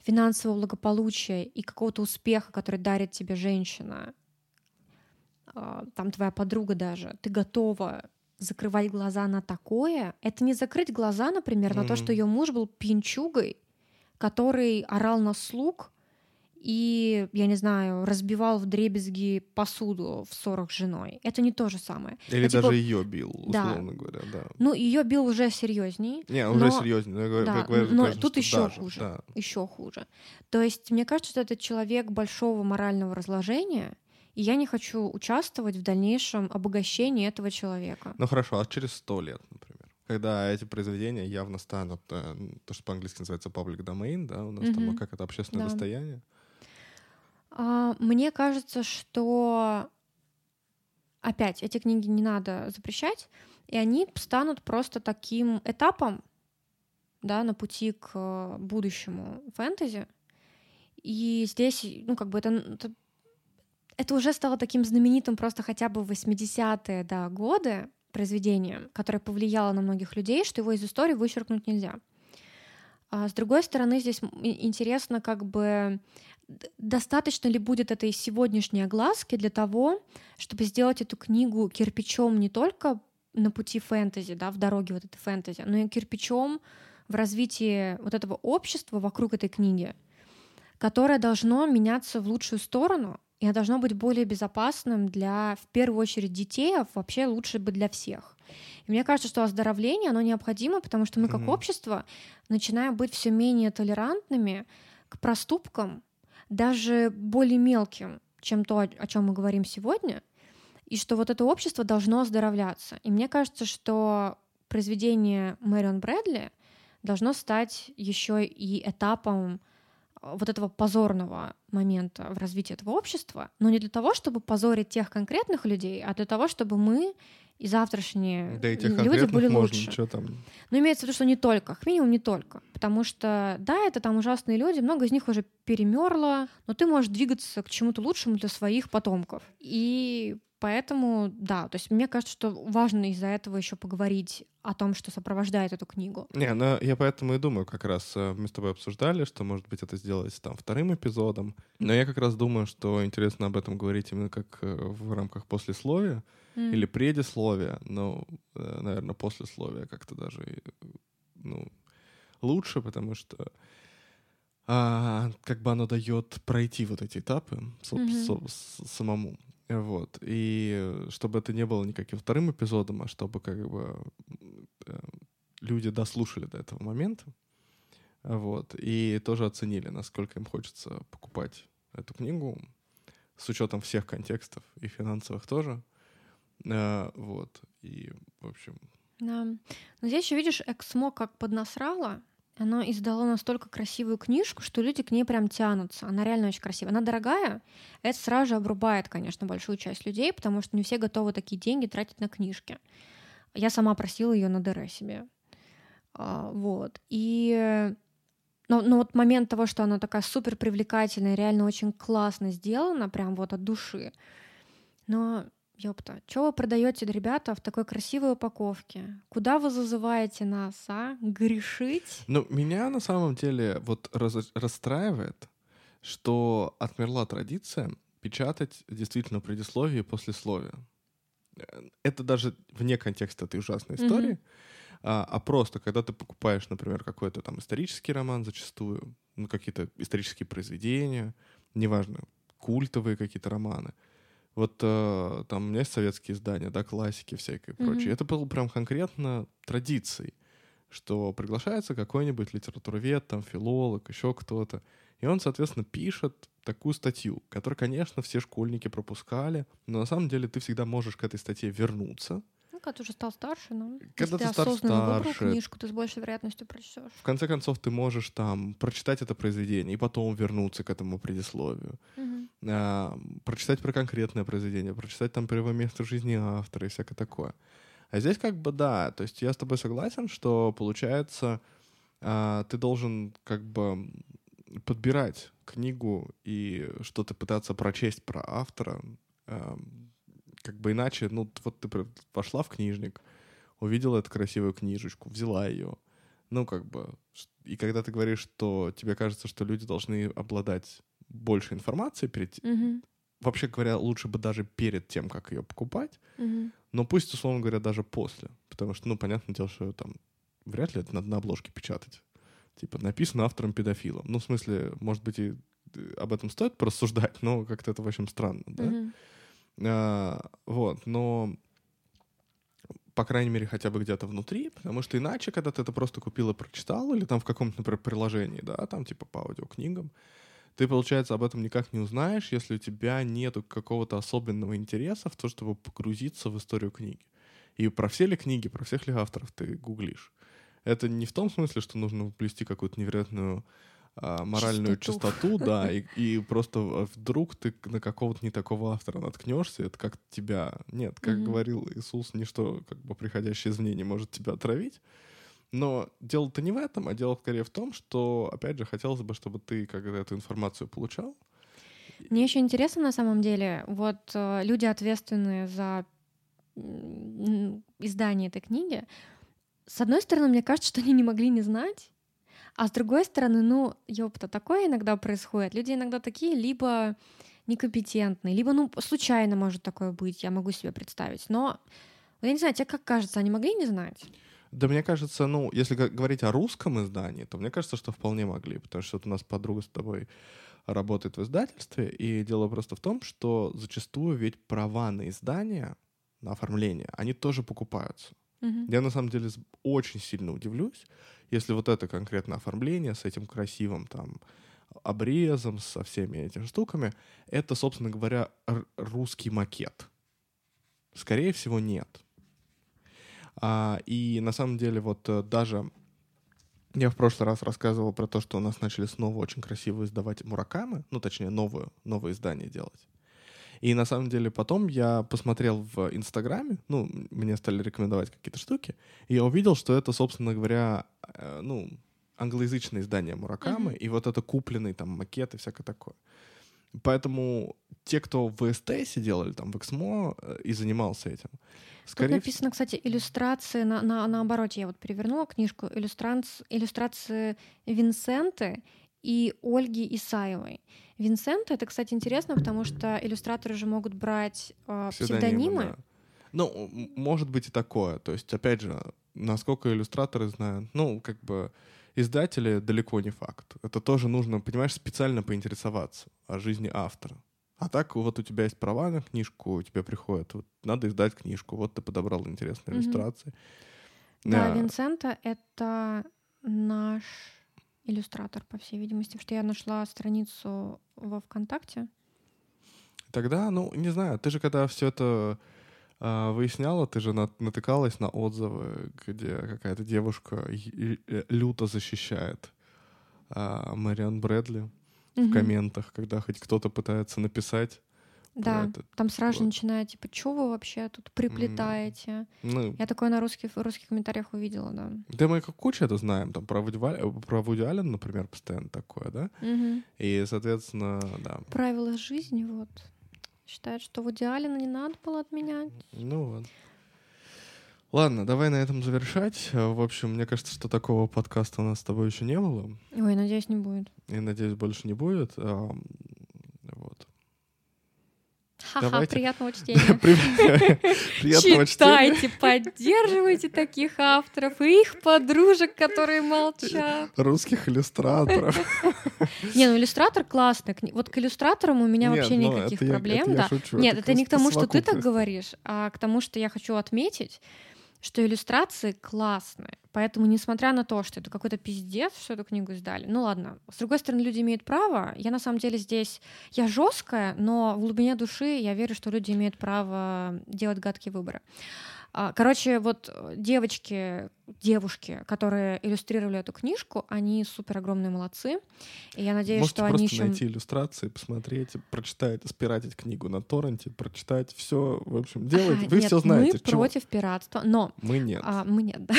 финансового благополучия и какого-то успеха, который дарит тебе женщина, там твоя подруга даже, ты готова закрывать глаза на такое, это не закрыть глаза, например, mm-hmm. на то, что ее муж был пинчугой, который орал на слуг и, я не знаю, разбивал в дребезги посуду в ссорах с женой. Это не то же самое. Или это, даже типа... ее бил, условно да. говоря, да. Ну, ее бил уже серьезней. Не, уже но... серьезнее. Но, да, говорю, но кажется, тут еще даже, хуже. Да. Еще хуже. То есть, мне кажется, что это человек большого морального разложения, и я не хочу участвовать в дальнейшем обогащении этого человека. Ну хорошо, а через сто лет, например? Когда эти произведения явно станут, э, то, что по-английски называется public domain, да, у нас mm-hmm. там, как это, общественное да. достояние? А, мне кажется, что опять эти книги не надо запрещать, и они станут просто таким этапом, да, на пути к будущему фэнтези. И здесь, ну, как бы это, это это уже стало таким знаменитым просто хотя бы в 80-е да, годы произведением, которое повлияло на многих людей, что его из истории вычеркнуть нельзя. А с другой стороны, здесь интересно, как бы достаточно ли будет этой сегодняшней огласки для того, чтобы сделать эту книгу кирпичом не только на пути фэнтези, да, в дороге вот этой фэнтези, но и кирпичом в развитии вот этого общества вокруг этой книги, которое должно меняться в лучшую сторону, и оно должно быть более безопасным для, в первую очередь, детей, а вообще лучше бы для всех. И мне кажется, что оздоровление, оно необходимо, потому что мы как mm-hmm. общество начинаем быть все менее толерантными к проступкам, даже более мелким, чем то, о чем мы говорим сегодня, и что вот это общество должно оздоровляться. И мне кажется, что произведение Мэрион Брэдли должно стать еще и этапом вот этого позорного момента в развитии этого общества, но не для того, чтобы позорить тех конкретных людей, а для того, чтобы мы и завтрашние да и тех люди были можно, лучше. Что там? Но имеется в виду, что не только, как минимум не только. Потому что, да, это там ужасные люди, много из них уже перемерло, но ты можешь двигаться к чему-то лучшему для своих потомков. И поэтому, да, то есть мне кажется, что важно из-за этого еще поговорить о том, что сопровождает эту книгу. Не, ну я поэтому и думаю, как раз э, мы с тобой обсуждали, что, может быть, это сделать там вторым эпизодом. Но я как раз думаю, что интересно об этом говорить именно как э, в рамках послесловия mm. или предисловия, но, э, наверное, послесловия как-то даже, ну, лучше, потому что а, как бы оно дает пройти вот эти этапы mm-hmm. самому. Вот. И чтобы это не было никаким вторым эпизодом, а чтобы как бы э, люди дослушали до этого момента. Вот. И тоже оценили, насколько им хочется покупать эту книгу с учетом всех контекстов и финансовых тоже. А, вот. И, в общем... Да. Но здесь еще, видишь, Эксмо как поднасрала, оно издало настолько красивую книжку, что люди к ней прям тянутся. Она реально очень красивая. Она дорогая. Это сразу же обрубает, конечно, большую часть людей, потому что не все готовы такие деньги тратить на книжки. Я сама просила ее на ДР себе. А, вот. И но, но вот момент того, что она такая супер привлекательная, реально очень классно сделана, прям вот от души. Но Ёпта, что вы продаете, ребята, в такой красивой упаковке? Куда вы зазываете нас, а? Грешить? Ну, меня на самом деле вот раз, расстраивает, что отмерла традиция печатать действительно предисловие и послесловие. Это даже вне контекста этой ужасной истории, mm-hmm. а, а просто, когда ты покупаешь, например, какой-то там исторический роман зачастую, ну, какие-то исторические произведения, неважно, культовые какие-то романы — вот э, там у меня есть советские издания, да, классики всякие mm-hmm. прочее. Это было прям конкретно традицией, что приглашается какой-нибудь литературовед, там, филолог, еще кто-то. И он, соответственно, пишет такую статью, которую, конечно, все школьники пропускали, но на самом деле ты всегда можешь к этой статье вернуться, когда ты уже стал старше, ну, когда ты, ты осознанно старше, книжку, ты с большей вероятностью прочтешь. В конце концов, ты можешь там прочитать это произведение и потом вернуться к этому предисловию. Угу. А, прочитать про конкретное произведение, прочитать там его место жизни автора и всякое такое. А здесь как бы да, то есть я с тобой согласен, что получается а, ты должен как бы подбирать книгу и что-то пытаться прочесть про автора, как бы иначе, ну, вот ты пошла в книжник, увидела эту красивую книжечку, взяла ее. Ну, как бы, и когда ты говоришь, что тебе кажется, что люди должны обладать больше информации перед... Mm-hmm. Вообще говоря, лучше бы даже перед тем, как ее покупать, mm-hmm. но пусть, условно говоря, даже после. Потому что, ну, понятное дело, что там вряд ли это надо на обложке печатать. Типа, написано автором-педофилом. Ну, в смысле, может быть, и э, об этом стоит порассуждать, но как-то это, в общем, странно, да? Mm-hmm. А, вот, но по крайней мере, хотя бы где-то внутри, потому что иначе, когда ты это просто купил и прочитал, или там в каком-то, например, приложении, да, там типа по аудиокнигам, ты, получается, об этом никак не узнаешь, если у тебя нету какого-то особенного интереса в то, чтобы погрузиться в историю книги. И про все ли книги, про всех ли авторов ты гуглишь. Это не в том смысле, что нужно плести какую-то невероятную а, моральную чистоту, чистоту да, и, и просто вдруг ты на какого-то не такого автора наткнешься, это как тебя... Нет, как mm-hmm. говорил Иисус, ничто, как бы приходящее извне, не может тебя отравить. Но дело-то не в этом, а дело скорее в том, что, опять же, хотелось бы, чтобы ты когда эту информацию получал. Мне еще интересно на самом деле, вот э, люди, ответственные за издание этой книги, с одной стороны, мне кажется, что они не могли не знать, а с другой стороны, ну, ёпта, такое иногда происходит. Люди иногда такие либо некомпетентные, либо, ну, случайно может такое быть, я могу себе представить. Но, я не знаю, тебе как кажется, они могли не знать? Да мне кажется, ну, если говорить о русском издании, то мне кажется, что вполне могли, потому что вот у нас подруга с тобой работает в издательстве, и дело просто в том, что зачастую ведь права на издание, на оформление, они тоже покупаются. Угу. Я на самом деле очень сильно удивлюсь, если вот это конкретное оформление с этим красивым там обрезом, со всеми этими штуками, это, собственно говоря, русский макет. Скорее всего, нет. А, и на самом деле вот э, даже я в прошлый раз рассказывал про то, что у нас начали снова очень красиво издавать Муракамы, ну, точнее, новую, новое издание делать. И на самом деле потом я посмотрел в Инстаграме, ну, мне стали рекомендовать какие-то штуки, и я увидел, что это, собственно говоря, ну, англоязычное издание Муракамы, mm-hmm. и вот это купленный там макет и всякое такое. Поэтому те, кто в СТС делали, там, в Эксмо э, и занимался этим, Скорее Тут написано, кстати, иллюстрации на, на, на обороте. Я вот перевернула книжку. Иллюстрации, иллюстрации Винсенты и Ольги Исаевой. Винсент это, кстати, интересно, потому что иллюстраторы же могут брать э, псевдонимы. псевдонимы. Да. Ну, может быть и такое. То есть, опять же, насколько иллюстраторы знают, ну, как бы издатели далеко не факт. Это тоже нужно, понимаешь, специально поинтересоваться о жизни автора. А так вот у тебя есть права на книжку, у тебя приходят, вот надо издать книжку, вот ты подобрал интересные mm-hmm. иллюстрации. Да, а... Винсента — это наш иллюстратор, по всей видимости, потому что я нашла страницу во ВКонтакте. Тогда, ну, не знаю, ты же когда все это э, выясняла, ты же натыкалась на отзывы, где какая-то девушка люто защищает э, Мэриан Брэдли в комментах, когда хоть кто-то пытается написать. Да, это, там сразу вот. начинает, типа, что вы вообще тут приплетаете? Ну, Я такое на русских, русских комментариях увидела, да. Да мы как куча это знаем, там про Вуди, про Вуди Аллен, например, постоянно такое, да? Угу. И, соответственно, да. Правила жизни, вот. Считают, что Вуди Аллена не надо было отменять. Ну вот. Ладно, давай на этом завершать. В общем, мне кажется, что такого подкаста у нас с тобой еще не было. Ой, надеюсь, не будет. И надеюсь, больше не будет. Ха-ха, Давайте. приятного чтения. приятного Читайте, поддерживайте таких авторов и их подружек, которые молчат. Русских иллюстраторов. Не, ну иллюстратор классный. Вот к иллюстраторам у меня вообще ну, никаких проблем. Нет, это не к тому, что ты так говоришь, а к тому, что я хочу отметить, что иллюстрации классные. Поэтому, несмотря на то, что это какой-то пиздец, что эту книгу издали, ну ладно. С другой стороны, люди имеют право. Я на самом деле здесь... Я жесткая, но в глубине души я верю, что люди имеют право делать гадкие выборы. А, короче, вот э, девочки, девушки, которые иллюстрировали эту книжку, они супер огромные молодцы. И я надеюсь, Можете что они еще... найти иллюстрации, посмотреть, прочитать, спиратить книгу на торренте, прочитать все, в общем, делать. А, Вы нет, все знаете. Мы чего? против пиратства, но... Мы нет. А, мы нет, да.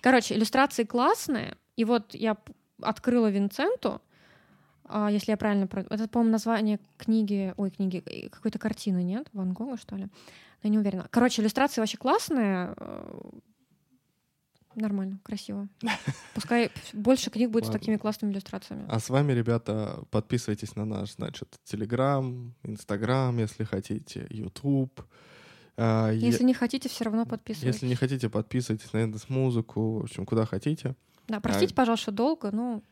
Короче, иллюстрации классные. И вот я открыла Винценту, если я правильно... Это, по-моему, название книги... Ой, книги... Э, какой-то картины, нет? Ван Гога, что ли? я не уверена. Короче, иллюстрации вообще классные. Э, нормально, красиво. Пускай больше книг будет Ладно. с такими классными иллюстрациями. А с вами, ребята, подписывайтесь на наш, значит, Телеграм, Инстаграм, если хотите, Ютуб. А, если я... не хотите, все равно подписывайтесь. Если не хотите, подписывайтесь на Яндекс Музыку, в общем, куда хотите. Да, простите, а... пожалуйста, долго, но...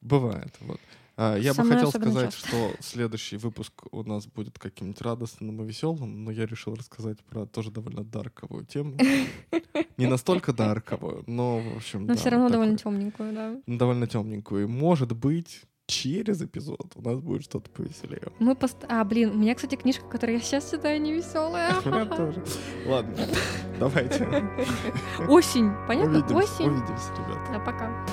Бывает, вот. А, я бы хотел сказать, часто. что следующий выпуск у нас будет каким-нибудь радостным и веселым, но я решил рассказать про тоже довольно дарковую тему. Не настолько дарковую, но, в общем, Но все равно довольно темненькую, да. Довольно темненькую. может быть, через эпизод у нас будет что-то повеселее. Мы пост... А, блин, у меня, кстати, книжка, которую я сейчас читаю, не веселая. Ладно, давайте. Осень, понятно? Осень. Увидимся, ребята. Да, пока.